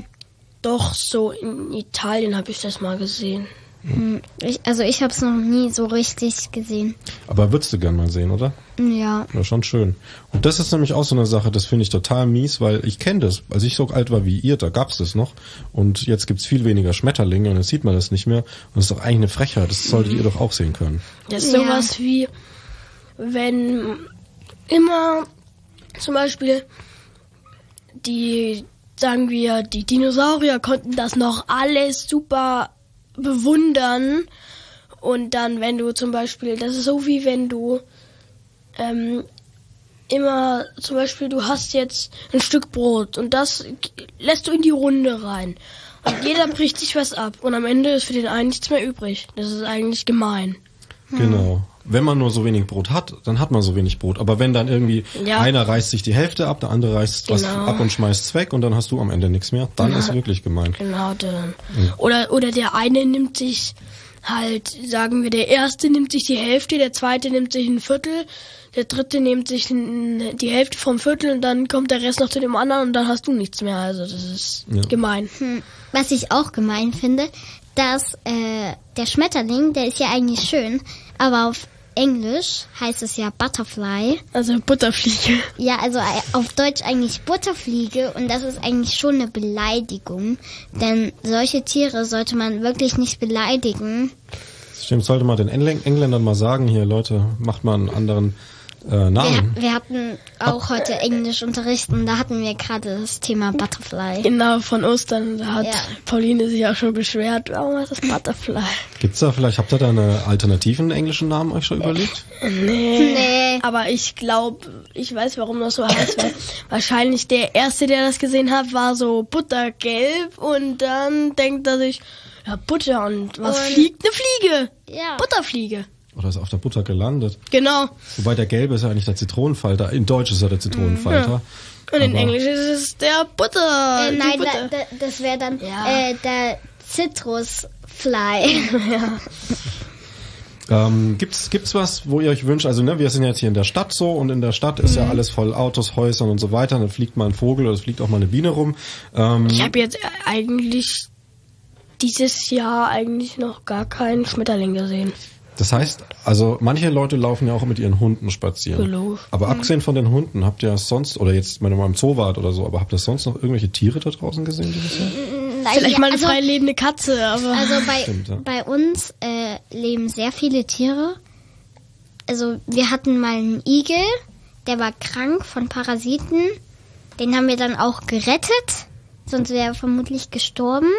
S2: doch so in Italien habe ich das mal gesehen.
S3: Hm, Ich, also ich hab's noch nie so richtig gesehen.
S1: Aber würdest du gern mal sehen, oder?
S3: Ja.
S1: Ja, schon schön. Und das ist nämlich auch so eine Sache, das finde ich total mies, weil ich kenne das. Als ich so alt war wie ihr, da gab's das noch. Und jetzt gibt's viel weniger Schmetterlinge und jetzt sieht man das nicht mehr. Und das ist doch eigentlich eine Frechheit. Das solltet ihr doch auch sehen können.
S2: Das ist
S3: Ja.
S2: sowas wie, wenn immer zum Beispiel die, sagen wir, die Dinosaurier konnten das noch alles super bewundern. Und dann, wenn du zum Beispiel, das ist so wie wenn du ähm, immer, zum Beispiel, du hast jetzt ein Stück Brot und das lässt du in die Runde rein. Und jeder bricht sich was ab und am Ende ist für den einen nichts mehr übrig. Das ist eigentlich gemein.
S1: Genau. Wenn man nur so wenig Brot hat, dann hat man so wenig Brot. Aber wenn dann irgendwie
S2: Ja.
S1: einer reißt sich die Hälfte ab, der andere reißt was
S2: Genau.
S1: ab und schmeißt es weg und dann hast du am Ende nichts mehr, dann ist wirklich gemein.
S2: Genau, dann. Oder, oder der eine nimmt sich halt, sagen wir, der erste nimmt sich die Hälfte, der zweite nimmt sich ein Viertel, der dritte nimmt sich die Hälfte vom Viertel und dann kommt der Rest noch zu dem anderen und dann hast du nichts mehr. Also das ist
S1: Ja.
S2: gemein.
S3: Hm. Was ich auch gemein finde, dass äh, der Schmetterling, der ist ja eigentlich schön, aber auf Englisch heißt es ja Butterfly.
S2: Also Butterfliege.
S3: Ja, also äh, auf Deutsch eigentlich Butterfliege und das ist eigentlich schon eine Beleidigung, denn solche Tiere sollte man wirklich nicht beleidigen.
S1: Stimmt, sollte man den Engl Engländern mal sagen, hier Leute, macht mal einen anderen äh,
S3: Wir,
S1: Namen.
S3: wir hatten auch heute Englischunterricht und da hatten wir gerade das Thema Butterfly.
S2: Genau, von Ostern. Da hat
S3: Ja.
S2: Pauline sich auch schon beschwert. Warum heißt das Butterfly?
S1: Gibt's da vielleicht, habt ihr da eine alternativen englischen Namen euch schon überlegt?
S2: Nee.
S3: Nee.
S2: Aber ich glaube, ich weiß, warum das so heißt, weil wahrscheinlich der Erste, der das gesehen hat, war so buttergelb und dann denkt er sich, ja, Butter und was
S3: Und-
S2: fliegt? Eine Fliege.
S3: Ja.
S2: Butterfliege.
S1: Oder ist auf der Butter gelandet?
S2: Genau.
S1: Wobei der gelbe ist ja eigentlich der Zitronenfalter. In Deutsch ist er der Zitronenfalter.
S2: Und in Englisch ist es der Butter.
S3: Äh, nein,
S2: Butter.
S3: da, da, das wäre dann
S2: Ja.
S3: äh, der Zitrusfly.
S1: Ähm, gibt's gibt's was, wo ihr euch wünscht? Also ne, wir sind jetzt hier in der Stadt so und in der Stadt ist
S2: Mhm.
S1: ja alles voll Autos, Häusern und so weiter. Dann fliegt mal ein Vogel oder es fliegt auch mal eine Biene rum. Ähm,
S2: ich habe jetzt eigentlich dieses Jahr eigentlich noch gar keinen Schmetterling gesehen.
S1: Das heißt, also manche Leute laufen ja auch mit ihren Hunden spazieren.
S2: Genau.
S1: Aber abgesehen von den Hunden, habt ihr sonst oder jetzt wenn ihr mal im Zoo wart oder so, aber habt ihr sonst noch irgendwelche Tiere da draußen gesehen dieses Jahr?
S3: Nein,
S2: Vielleicht
S3: ja,
S2: mal eine
S3: also,
S2: frei lebende Katze, aber
S3: also bei,
S1: Stimmt, ja.
S3: bei uns äh, leben sehr viele Tiere. Also wir hatten mal einen Igel, der war krank von Parasiten. Den haben wir dann auch gerettet, sonst wäre er vermutlich gestorben.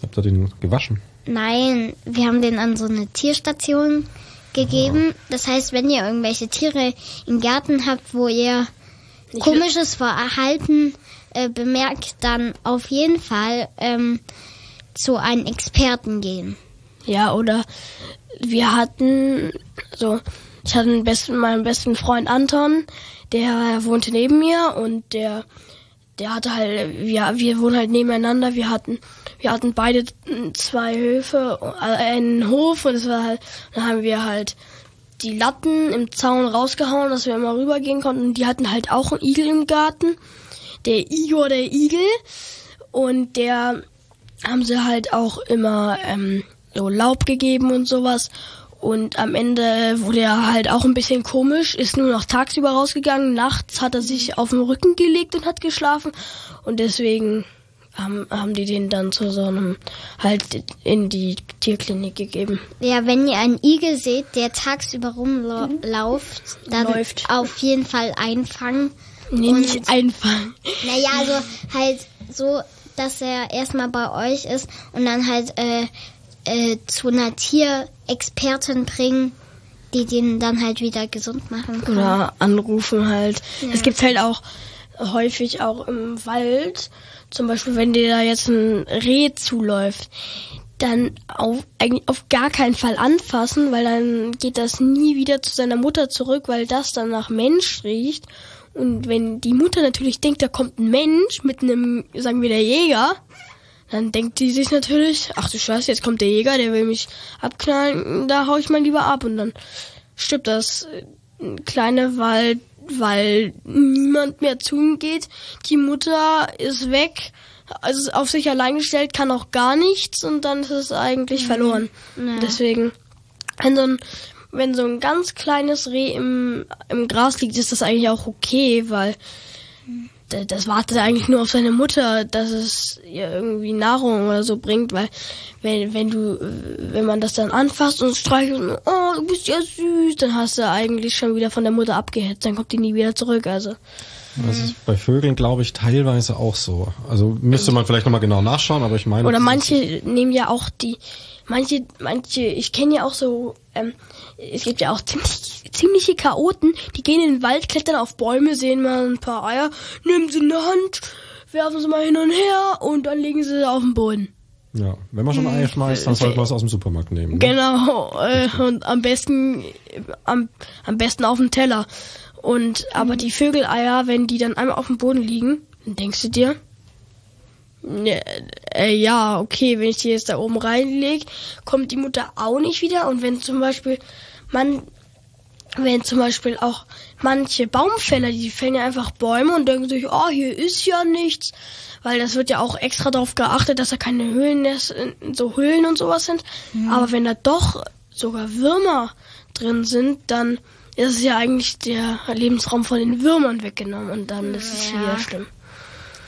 S1: Habt ihr den gewaschen?
S3: Nein, wir haben den an so eine Tierstation gegeben. Das heißt, wenn ihr irgendwelche Tiere im Garten habt, wo ihr komisches Verhalten äh, bemerkt, dann auf jeden Fall ähm, zu einem Experten gehen.
S2: Ja, oder wir hatten so, ich hatte einen besten, meinen besten Freund Anton, der wohnte neben mir und der, der hatte halt, wir, wir wohnen halt nebeneinander. Wir hatten, wir hatten beide zwei Höfe, äh, einen Hof und es war halt, dann haben wir halt die Latten im Zaun rausgehauen, dass wir immer rübergehen konnten. Und die hatten halt auch einen Igel im Garten. Der Igor, der Igel. Und der haben sie halt auch immer ähm, so Laub gegeben und sowas. Und am Ende wurde er halt auch ein bisschen komisch, ist nur noch tagsüber rausgegangen. Nachts hat er sich auf den Rücken gelegt und hat geschlafen. Und deswegen haben, haben die den dann zu so einem halt in die Tierklinik gegeben.
S3: Ja, wenn ihr einen Igel seht, der tagsüber rumläuft, dann
S2: Läuft.
S3: auf jeden Fall einfangen.
S2: Nee,
S3: Und-
S2: nicht einfangen.
S3: Naja, also halt so, dass er erstmal bei euch ist und dann halt äh, äh, zu einer Tierexpertin bringen, die den dann halt wieder gesund machen kann.
S2: Oder anrufen halt.
S3: Ja.
S2: Es gibt halt auch häufig auch im Wald, zum Beispiel wenn dir da jetzt ein Reh zuläuft, dann auf, eigentlich auf gar keinen Fall anfassen, weil dann geht das nie wieder zu seiner Mutter zurück, weil das dann nach Mensch riecht. Und wenn die Mutter natürlich denkt, da kommt ein Mensch mit einem, sagen wir der Jäger, dann denkt die sich natürlich, ach du Scheiße, jetzt kommt der Jäger, der will mich abknallen, da hau ich mal lieber ab. Und dann stirbt das äh, kleine Wald, weil niemand mehr zu ihm geht. Die Mutter ist weg, also ist auf sich allein gestellt, kann auch gar nichts und dann ist es eigentlich verloren.
S3: Ja.
S2: Deswegen, wenn so ein wenn so ein ganz kleines Reh im, im Gras liegt, ist das eigentlich auch okay, weil das wartet eigentlich nur auf seine Mutter, dass es ihr irgendwie Nahrung oder so bringt, weil wenn, wenn du, wenn man das dann anfasst und streichelt und, oh, du bist ja süß, dann hast du eigentlich schon wieder von der Mutter abgehetzt, dann kommt die nie wieder zurück, also.
S1: Das ist bei Vögeln, glaube ich, teilweise auch so. Also müsste man vielleicht nochmal genau nachschauen, aber ich meine.
S2: Oder manche nehmen ja auch die, manche, manche, ich kenne ja auch so, ähm, es gibt ja auch ziemlich, ziemliche Chaoten, die gehen in den Wald, klettern auf Bäume, sehen mal ein paar Eier, nehmen sie in der Hand, werfen sie mal hin und her und dann legen sie auf den Boden.
S1: Ja, wenn man schon Eier schmeißt, dann sollte man es aus dem Supermarkt nehmen. Ne?
S2: Genau, äh, und am besten, äh, am, am besten auf dem Teller. Und, aber die Vögeleier, wenn die dann einmal auf dem Boden liegen, dann denkst du dir, ne, äh, ja, okay, wenn ich die jetzt da oben reinlege, kommt die Mutter auch nicht wieder. Und wenn zum Beispiel man, wenn zum Beispiel auch manche Baumfäller, die fällen ja einfach Bäume und denken sich, oh, hier ist ja nichts. Weil das wird ja auch extra darauf geachtet, dass da keine Höhlen, so Höhlen und sowas sind. Aber wenn da doch sogar Würmer drin sind, dann ist es ja eigentlich der Lebensraum von den Würmern weggenommen und dann ist es
S3: Ja.
S2: wieder schlimm.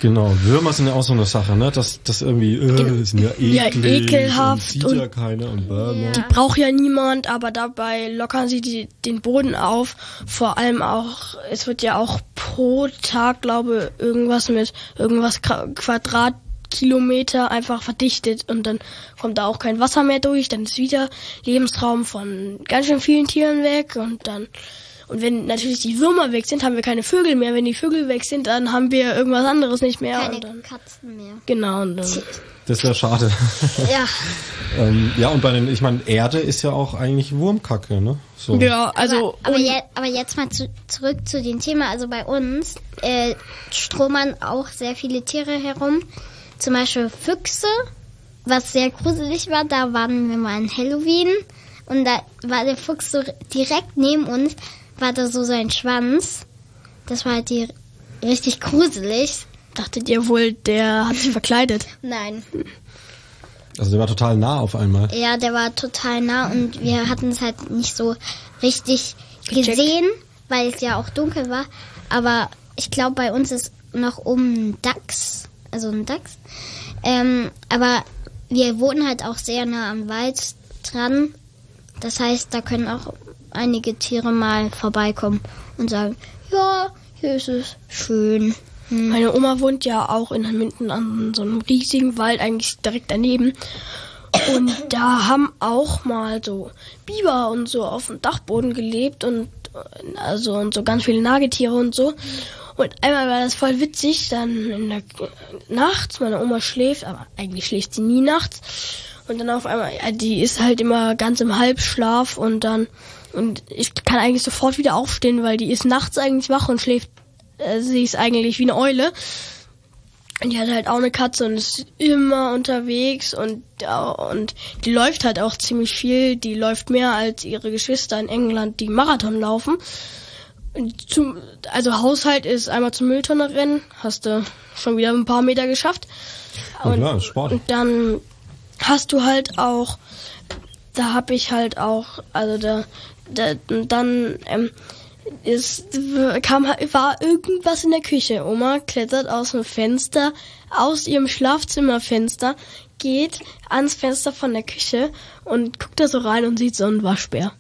S1: Genau, Würmer sind ja auch so eine Sache, ne? Das, das irgendwie, äh, sind ja
S2: Ja,
S1: eklig
S2: ekelhaft
S1: und sieht
S2: und-
S1: ja keiner und bla,
S2: Die braucht ja niemand, aber dabei lockern sie die, den Boden auf. Vor allem auch, es wird ja auch pro Tag, glaube irgendwas mit irgendwas Qua- Quadratkilometer einfach verdichtet und dann kommt da auch kein Wasser mehr durch, dann ist wieder Lebensraum von ganz schön vielen Tieren weg und dann und wenn natürlich die Würmer weg sind, haben wir keine Vögel mehr. Wenn die Vögel weg sind, dann haben wir irgendwas anderes nicht mehr.
S3: Keine
S2: und dann,
S3: Katzen mehr.
S2: genau. Und dann,
S1: Das wäre schade.
S3: Ja,
S1: ähm, ja, und bei den, ich meine, Erde ist ja auch eigentlich Wurmkacke, ne? So.
S2: ja, also
S3: aber, aber, je, aber jetzt mal zu, zurück zu dem Thema. Also bei uns äh, stromern auch sehr viele Tiere herum. Zum Beispiel Füchse, was sehr gruselig war. Da waren wir mal an Halloween und da war der Fuchs so direkt neben uns, war da so sein Schwanz. Das war halt die, richtig gruselig.
S2: dachtet ihr wohl, der hat sich verkleidet.
S3: Nein,
S1: Also der war total nah auf einmal.
S3: ja, der war total nah und wir hatten es halt nicht so richtig
S2: Gecheckt.
S3: gesehen, weil es ja auch dunkel war. Aber ich glaube, bei uns ist noch oben ein Dachs, also ein Dachs. Ähm, aber wir wohnen halt auch sehr nah am Wald dran. Das heißt, da können auch einige Tiere mal vorbeikommen und sagen, ja, hier ist es schön. Hm.
S2: Meine Oma wohnt ja auch in Minden an so einem riesigen Wald, eigentlich direkt daneben. Und da haben auch mal so Biber und so auf dem Dachboden gelebt und also und so ganz viele Nagetiere und so. Und einmal war das voll witzig, dann in der nachts, meine Oma schläft, aber eigentlich schläft sie nie nachts. Und dann auf einmal, ja, die ist halt immer ganz im Halbschlaf und dann Und ich kann eigentlich sofort wieder aufstehen, weil die ist nachts eigentlich wach und schläft, äh, sie ist eigentlich wie eine Eule. Und die hat halt auch eine Katze und ist immer unterwegs und, äh, und die läuft halt auch ziemlich viel. Die läuft mehr als ihre Geschwister in England, die Marathon laufen. Zum, also Haushalt ist einmal zum Mülltonne rennen, hast du schon wieder ein paar Meter geschafft.
S1: Und, ja, Sport.
S2: Und dann hast du halt auch, da hab ich halt auch, also da dann ähm, ist, kam, war irgendwas in der Küche. Oma klettert aus dem Fenster, aus ihrem Schlafzimmerfenster, geht ans Fenster von der Küche und guckt da so rein und sieht so einen Waschbär.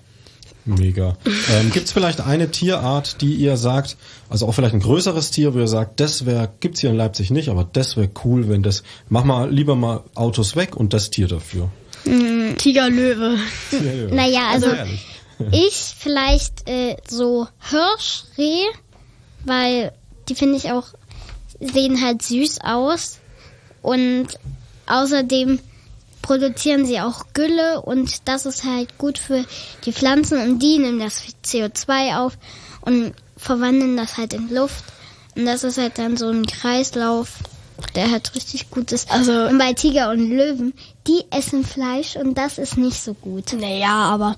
S1: Mega. Ähm, Gibt es vielleicht eine Tierart, die ihr sagt, also auch vielleicht ein größeres Tier, wo ihr sagt, das wäre, gibt's hier in Leipzig nicht, aber das wäre cool, wenn das, mach mal lieber mal Autos weg und das Tier dafür.
S2: Tiger, Löwe.
S1: Ja, ja.
S3: Naja, also
S1: ehrlich.
S3: Ich vielleicht äh, so Hirsch, Reh, weil die finde ich auch, sehen halt süß aus. Und außerdem produzieren sie auch Gülle und das ist halt gut für die Pflanzen und die nehmen das CO2 auf und verwandeln das halt in Luft. Und das ist halt dann so ein Kreislauf, der halt richtig gut ist.
S2: Also-
S3: und bei Tiger und Löwen, die essen Fleisch und das ist nicht so gut.
S2: Naja, aber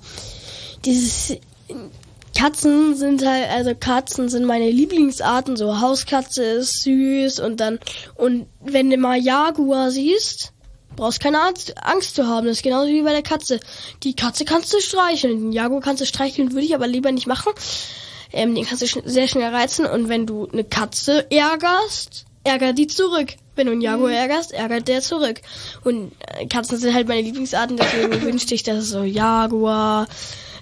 S2: dieses Katzen sind halt, also Katzen sind meine Lieblingsarten. So Hauskatze ist süß und dann und wenn du mal Jaguar siehst, brauchst keine Angst, zu haben. Das ist genauso wie bei der Katze. Die Katze kannst du streicheln, den Jaguar kannst du streicheln, würde ich aber lieber nicht machen. Ähm, den kannst du schn sehr schnell reizen und wenn du eine Katze ärgerst, ärgert die zurück. Wenn du einen Jaguar ärgerst, ärgert der zurück. Und äh, Katzen sind halt meine Lieblingsarten, deswegen wünschte ich, dass es so Jaguar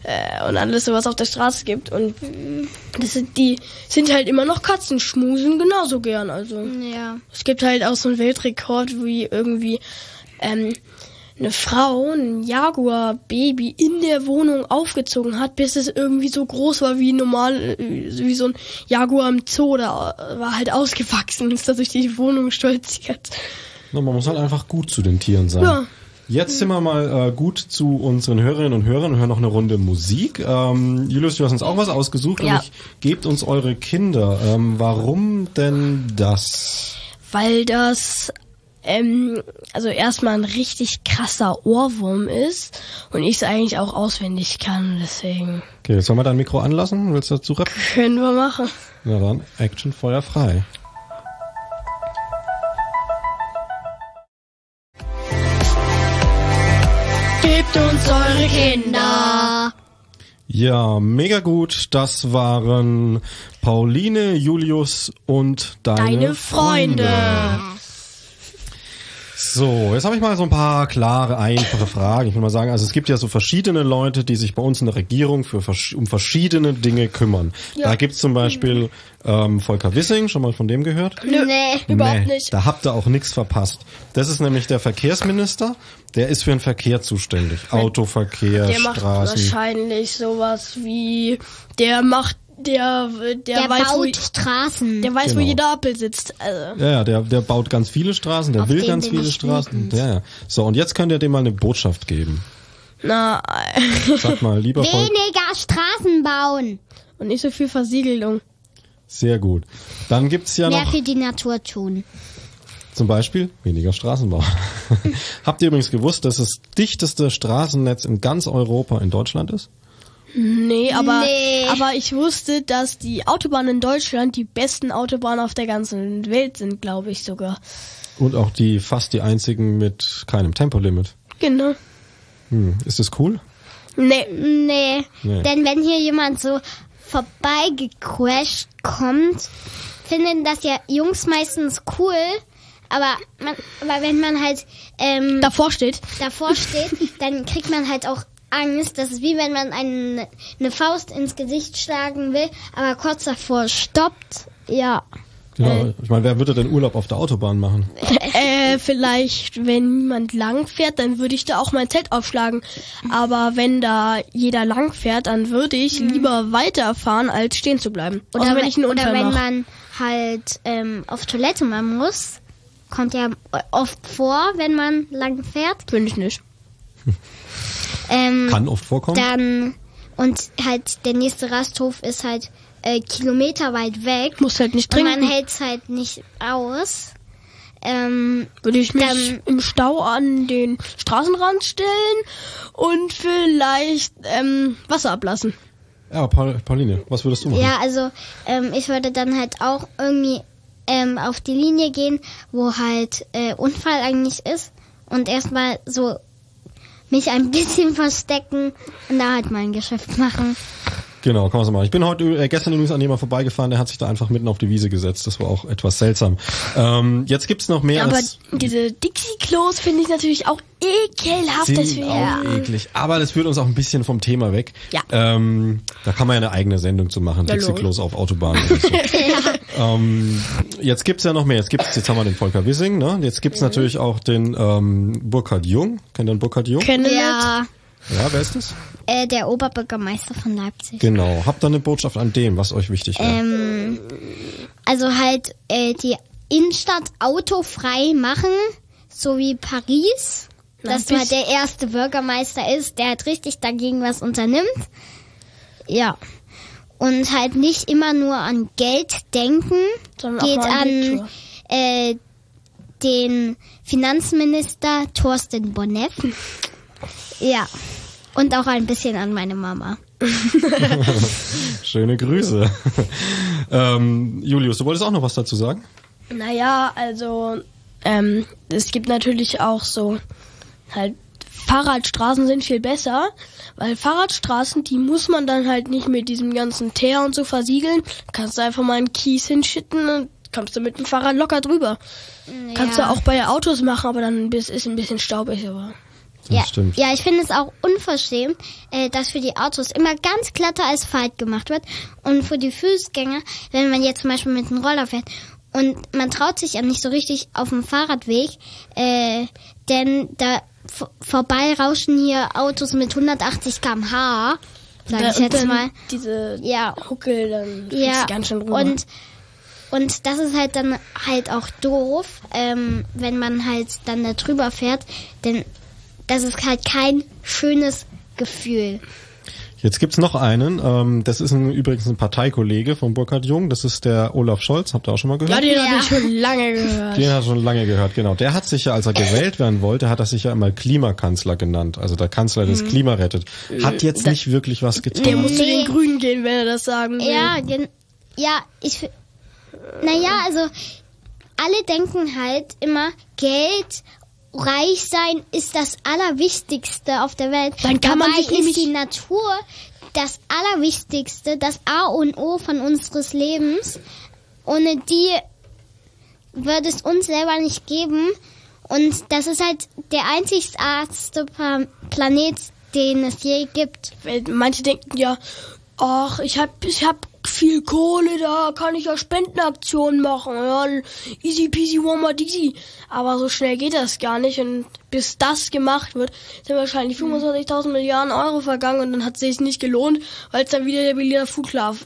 S2: äh, und alles sowas auf der Straße gibt. Und das sind, die sind halt immer noch Katzen, schmusen genauso gern. Also
S3: Ja.
S2: es gibt halt auch so einen Weltrekord, wie irgendwie ähm, eine Frau ein Jaguar-Baby in der Wohnung aufgezogen hat, bis es irgendwie so groß war wie normal, äh, wie so ein Jaguar im Zoo. Da war halt ausgewachsen, ist da durch die Wohnung stolziert.
S1: Na, man muss halt einfach gut zu den Tieren sein.
S2: Ja.
S1: Jetzt sind wir mal äh, gut zu unseren Hörerinnen und Hörern und hören noch eine Runde Musik. Ähm, Julius, du hast uns auch was ausgesucht,
S2: Ja.
S1: nämlich gebt uns eure Kinder. Ähm, warum denn das?
S2: weil das ähm, also erstmal ein richtig krasser Ohrwurm ist und ich es eigentlich auch auswendig kann. Deswegen
S1: Okay, sollen wir dein Mikro anlassen? Willst du dazu rappen?
S2: können wir machen.
S1: Na dann, Action, Feuer frei.
S2: Gebt uns eure Kinder.
S1: Ja, mega gut. Das waren Pauline, Julius und deine,
S2: Deine Freunde.
S1: So, jetzt habe ich mal so ein paar klare, einfache Fragen. Ich will mal sagen, also es gibt ja so verschiedene Leute, die sich bei uns in der Regierung für um verschiedene Dinge kümmern. Da gibt's zum Beispiel ähm, Volker Wissing, schon mal von dem gehört?
S2: Nö,
S3: Nee.
S2: überhaupt
S1: Nee,
S2: nicht.
S1: Da habt ihr auch nichts verpasst. Das ist nämlich der Verkehrsminister, der ist für den Verkehr zuständig. Autoverkehr,
S2: Der macht
S1: Straßen.
S2: wahrscheinlich sowas wie der macht der der,
S3: Der
S2: weiß wo
S3: baut Straßen.
S2: der weiß wo
S1: Genau.
S2: jeder Apfel sitzt. Also
S1: Ja, ja, der, der baut ganz viele Straßen, der
S3: Auf
S1: will
S3: den
S1: ganz viele Straßen. Ja, ja. So, und jetzt könnt ihr dem mal eine Botschaft geben.
S2: na
S1: Sag mal, lieber.
S3: Weniger Straßen bauen.
S2: und nicht so viel Versiegelung.
S1: Sehr gut. Dann gibt's ja
S3: Mehr
S1: noch
S3: für die Natur tun.
S1: zum Beispiel weniger Straßenbau. Habt ihr übrigens gewusst, dass das dichteste Straßennetz in ganz Europa in Deutschland ist?
S2: Nee, aber
S3: Nee.
S2: aber ich wusste, dass die Autobahnen in Deutschland die besten Autobahnen auf der ganzen Welt sind, glaube ich sogar.
S1: Und auch die fast die einzigen mit keinem Tempolimit.
S2: Genau.
S1: Hm, ist das cool?
S2: Nee,
S3: Nee.
S1: Nee.
S3: Denn wenn hier jemand so vorbeigecrasht kommt, finden das ja Jungs meistens cool. Aber, man, aber wenn man halt ähm,
S2: davor steht.
S3: davor steht, dann kriegt man halt auch Angst. Das ist wie wenn man einen, eine Faust ins Gesicht schlagen will, aber kurz davor stoppt. Ja.
S1: Ja, ich meine, wer würde denn Urlaub auf der Autobahn machen?
S2: Äh, vielleicht, wenn jemand lang fährt, dann würde ich da auch mein Zelt aufschlagen. Aber wenn da jeder lang fährt, dann würde ich lieber weiterfahren, als stehen zu bleiben.
S3: Oder,
S2: wenn ich einen
S3: oder
S2: Unfall
S3: wenn
S2: mache.
S3: man halt ähm, auf Toilette mal muss, kommt ja oft vor, wenn man lang fährt.
S2: Finde ich nicht.
S3: Ähm,
S1: Kann oft vorkommen.
S3: dann und halt der nächste Rasthof ist halt äh, Kilometer weit weg.
S2: Muss halt nicht
S3: und
S2: trinken.
S3: man hält es halt nicht aus. Ähm,
S2: Würde ich mich
S3: Dann-
S2: im Stau an den Straßenrand stellen und vielleicht ähm, Wasser ablassen.
S1: Ja, Paul, Pauline, was würdest du machen?
S3: ja, also ähm, ich würde dann halt auch irgendwie ähm, auf die Linie gehen, wo halt äh, Unfall eigentlich ist und erstmal so mich ein bisschen verstecken und da halt mein Geschäft machen.
S1: Genau, kann man so machen. Ich bin heute äh, gestern übrigens an jemand vorbeigefahren, der hat sich da einfach mitten auf die Wiese gesetzt. Das war auch etwas seltsam. Ähm, jetzt gibt's noch mehr
S2: Aber
S1: als
S2: diese Dixie-Klos finde ich natürlich auch ekelhaft.
S1: sind
S2: Deswegen.
S1: auch eklig. Aber das führt uns auch ein bisschen vom Thema weg.
S2: Ja.
S1: Ähm, da kann man ja eine eigene Sendung zu machen.
S2: Ja,
S1: Dixie-Klos auf Autobahnen. so. ähm, jetzt gibt's ja noch mehr. Jetzt gibt's, jetzt haben wir den Volker Wissing, ne? Jetzt gibt's natürlich auch den ähm, Burkhard Jung. Kennt ihr den Burkhard Jung?
S2: Kenne
S3: Ja,
S1: Ja, wer ist das?
S3: Äh, der Oberbürgermeister von Leipzig.
S1: Genau. Habt ihr eine Botschaft an dem, was euch wichtig wäre?
S3: Ähm, also halt äh, die Innenstadt autofrei machen, so wie Paris. Dass
S2: bis-
S3: man der erste Bürgermeister ist, der halt richtig dagegen was unternimmt. Ja. Und halt nicht immer nur an Geld denken,
S2: Sondern auch
S3: geht
S2: an
S3: äh, den Finanzminister Thorsten Bonneff. Ja. Und auch ein bisschen an meine Mama.
S1: Schöne Grüße. ähm, Julius, du wolltest auch noch was dazu sagen?
S2: Naja, also ähm, es gibt natürlich auch so halt Fahrradstraßen sind viel besser, weil Fahrradstraßen, die muss man dann halt nicht mit diesem ganzen Teer und so versiegeln. Kannst du einfach mal einen Kies hinschitten und kommst du mit dem Fahrrad locker drüber. Kannst du
S3: Ja.
S2: auch bei Autos machen, aber dann ist ein bisschen staubig. Aber
S1: Das
S3: ja,
S1: stimmt.
S3: ja, ich finde es auch unverschämt, äh, dass für die Autos immer ganz glatter Asphalt gemacht wird und für die Fußgänger, wenn man jetzt zum Beispiel mit einem Roller fährt und man traut sich ja nicht so richtig auf dem Fahrradweg, äh, denn da vorbei rauschen hier Autos mit 180 km/h, sag
S2: Da-
S3: ich jetzt mal.
S2: Diese
S3: Ja.
S2: Huckel, dann
S3: Ja,
S2: ganz schön drüber.
S3: und und das ist halt dann halt auch doof, ähm, wenn man halt dann da drüber fährt, denn das ist halt kein schönes Gefühl.
S1: Jetzt gibt's noch einen. Ähm, das ist ein, übrigens ein Parteikollege von Burkhard Jung. Das ist der Olaf Scholz. Habt ihr auch schon mal
S2: ja,
S1: gehört?
S2: den
S3: Ja.
S2: habe ich schon lange gehört.
S1: Den hat er schon lange gehört, genau. Der hat sich ja, als er gewählt werden wollte, hat er sich ja immer Klimakanzler genannt. Also der Kanzler, der das Klima rettet. Hat jetzt nicht wirklich was getan.
S2: Der muss zu den Grünen gehen, wenn er das sagen will.
S3: Ja, gen ja, ich, naja, also alle denken halt immer, Geld, reich sein ist das Allerwichtigste auf der Welt.
S2: Dann kann man
S3: Dabei
S2: sich nämlich-
S3: ist die Natur das Allerwichtigste, das A und O von unseres Lebens. Ohne die würde es uns selber nicht geben. Und das ist halt der einzigste Pa- Planet, den es je gibt.
S2: Manche denken ja, ach, ich hab, ich hab viel Kohle, da kann ich ja Spendenaktionen machen. Ja, easy peasy womadiesy. Aber so schnell geht das gar nicht. Und bis das gemacht wird, sind wahrscheinlich 25.000 Milliarden Euro vergangen und dann hat es sich nicht gelohnt, weil es dann wieder der Berliner Flughafen,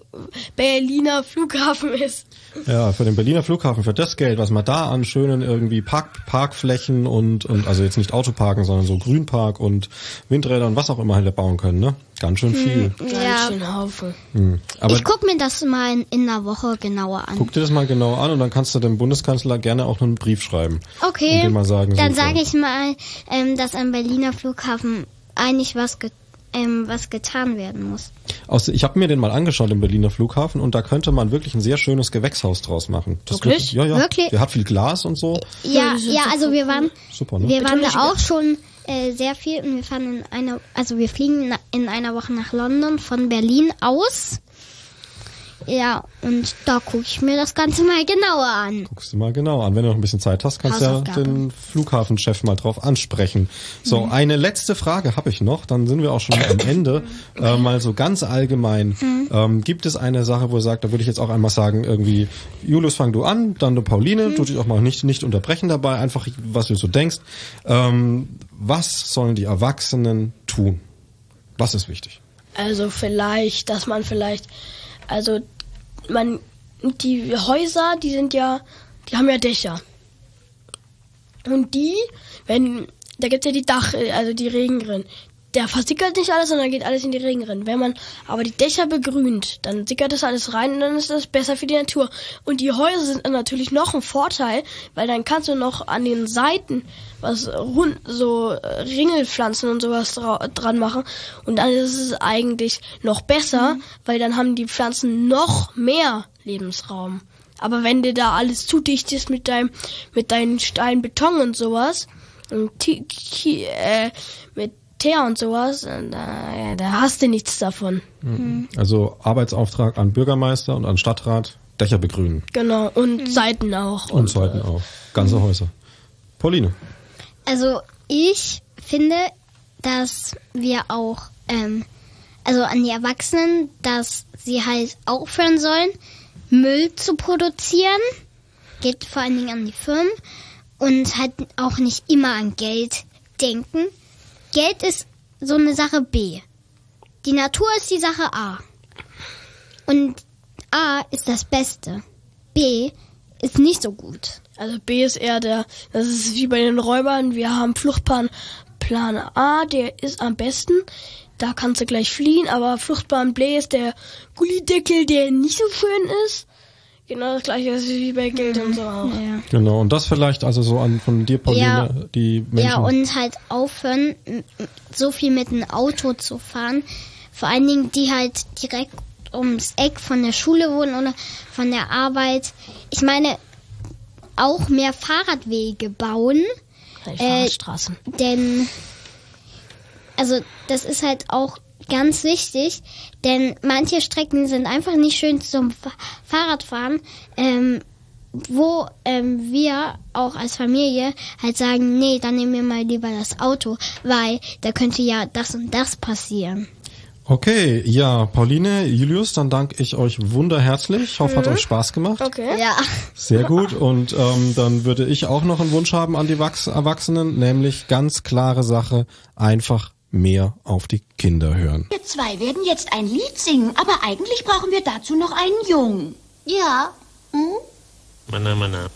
S2: Berliner Flughafen ist.
S1: Ja, für den Berliner Flughafen, für das Geld, was man da an schönen irgendwie Park, Parkflächen und, und also jetzt nicht Autoparken, sondern so Grünpark und Windräder und was auch immer hätte bauen können, ne? Ganz schön viel.
S2: Ganz
S3: Ja.
S2: schön Haufen.
S1: Hm. Aber
S3: ich guck mir das mal in, in einer Woche genauer an.
S1: guck dir das mal genau an und dann kannst du dem Bundeskanzler gerne auch einen Brief schreiben. Und
S3: Okay,
S1: dem mal sagen,
S3: dann
S1: so,
S3: sage ich mal, ähm, dass am Berliner Flughafen eigentlich was, ge ähm, was getan werden muss.
S1: Aus, ich habe mir den mal angeschaut im Berliner Flughafen und da könnte man wirklich ein sehr schönes Gewächshaus draus machen. Das
S2: Wirklich?
S1: Wird, ja, ja.
S3: Wirklich?
S1: Der hat viel Glas und so.
S3: Ja, ja,
S2: super
S3: also wir waren,
S1: Super, ne?
S3: wir waren da auch schon äh, sehr viel und wir fahren in einer, also wir fliegen in, in einer Woche nach London von Berlin aus. Ja, und da gucke ich mir das Ganze mal genauer an.
S1: Guckst du mal genau an. Wenn du noch ein bisschen Zeit hast, kannst du ja den Flughafenchef mal drauf ansprechen. So,
S3: Mhm.
S1: eine letzte Frage habe ich noch, dann sind wir auch schon am Ende. Äh, mal so ganz allgemein.
S3: Mhm.
S1: Ähm, gibt es eine Sache, wo ihr sagt, da würde ich jetzt auch einmal sagen, irgendwie, Julius, fang du an, dann du Pauline,
S3: Mhm.
S1: du dich auch mal nicht, nicht unterbrechen dabei, einfach was du so denkst. Ähm, was sollen die Erwachsenen tun? Was ist wichtig?
S2: Also vielleicht, dass man vielleicht, also man, die Häuser, die sind ja, die haben ja Dächer. Und die, wenn, da gibt's ja die Dach, also die Regenrinnen, der versickert nicht alles, sondern geht alles in die Regenrinnen. Wenn man aber die Dächer begrünt, dann sickert das alles rein und dann ist das besser für die Natur. Und die Häuser sind dann natürlich noch ein Vorteil, weil dann kannst du noch an den Seiten was rund, so äh, Ringelpflanzen und sowas dra dran machen. Und dann ist es eigentlich noch besser, weil dann haben die Pflanzen noch mehr Lebensraum. Aber wenn du da alles zu dicht ist mit deinem, mit deinen Stein, Beton und sowas, und äh, mit Teer und sowas, und, äh, ja, da hast du nichts davon.
S1: Also Arbeitsauftrag an Bürgermeister und an Stadtrat, Dächer begrünen.
S2: Genau, und Seiten auch.
S1: Und Seiten auch. Ganze Häuser. Pauline.
S3: Also ich finde, dass wir auch, ähm, also an die Erwachsenen, dass sie halt aufhören sollen, Müll zu produzieren. Geht vor allen Dingen an die Firmen und halt auch nicht immer an Geld denken. Geld ist so eine Sache B. Die Natur ist die Sache A. Und A ist das Beste. B ist nicht so gut.
S2: Also B ist eher der, das ist wie bei den Räubern, wir haben Fluchtplan Plan A, der ist am besten. Da kannst du gleich fliehen, aber Fluchtplan B ist der Gullideckel, der nicht so schön ist. Genau das gleiche ist wie bei Geld und so auch.
S3: Ja.
S1: Genau. Und das vielleicht also so an von dir, Pauline,
S3: Ja.
S1: die Menschen.
S3: Ja, und halt aufhören, so viel mit dem Auto zu fahren. Vor allen Dingen, die halt direkt ums Eck von der Schule wohnen oder von der Arbeit. Ich meine, auch mehr Fahrradwege bauen,
S2: Die
S3: Äh,
S2: Fahrradstraßen.
S3: denn, also, das ist halt auch ganz wichtig, denn manche Strecken sind einfach nicht schön zum Fa Fahrradfahren, ähm, wo ähm, wir auch als Familie halt sagen, nee, dann nehmen wir mal lieber das Auto, weil da könnte ja das und das passieren.
S1: Okay, ja, Pauline, Julius, dann danke ich euch wunderherzlich. Ich hoffe, hat euch Spaß gemacht.
S2: Okay.
S3: Ja.
S1: Sehr gut. Und ähm, dann würde ich auch noch einen Wunsch haben an die Wachs Erwachsenen, nämlich ganz klare Sache, einfach mehr auf die Kinder hören.
S5: Wir zwei werden jetzt ein Lied singen, aber eigentlich brauchen wir dazu noch einen Jungen. Ja. Hm?
S6: Mana, mana.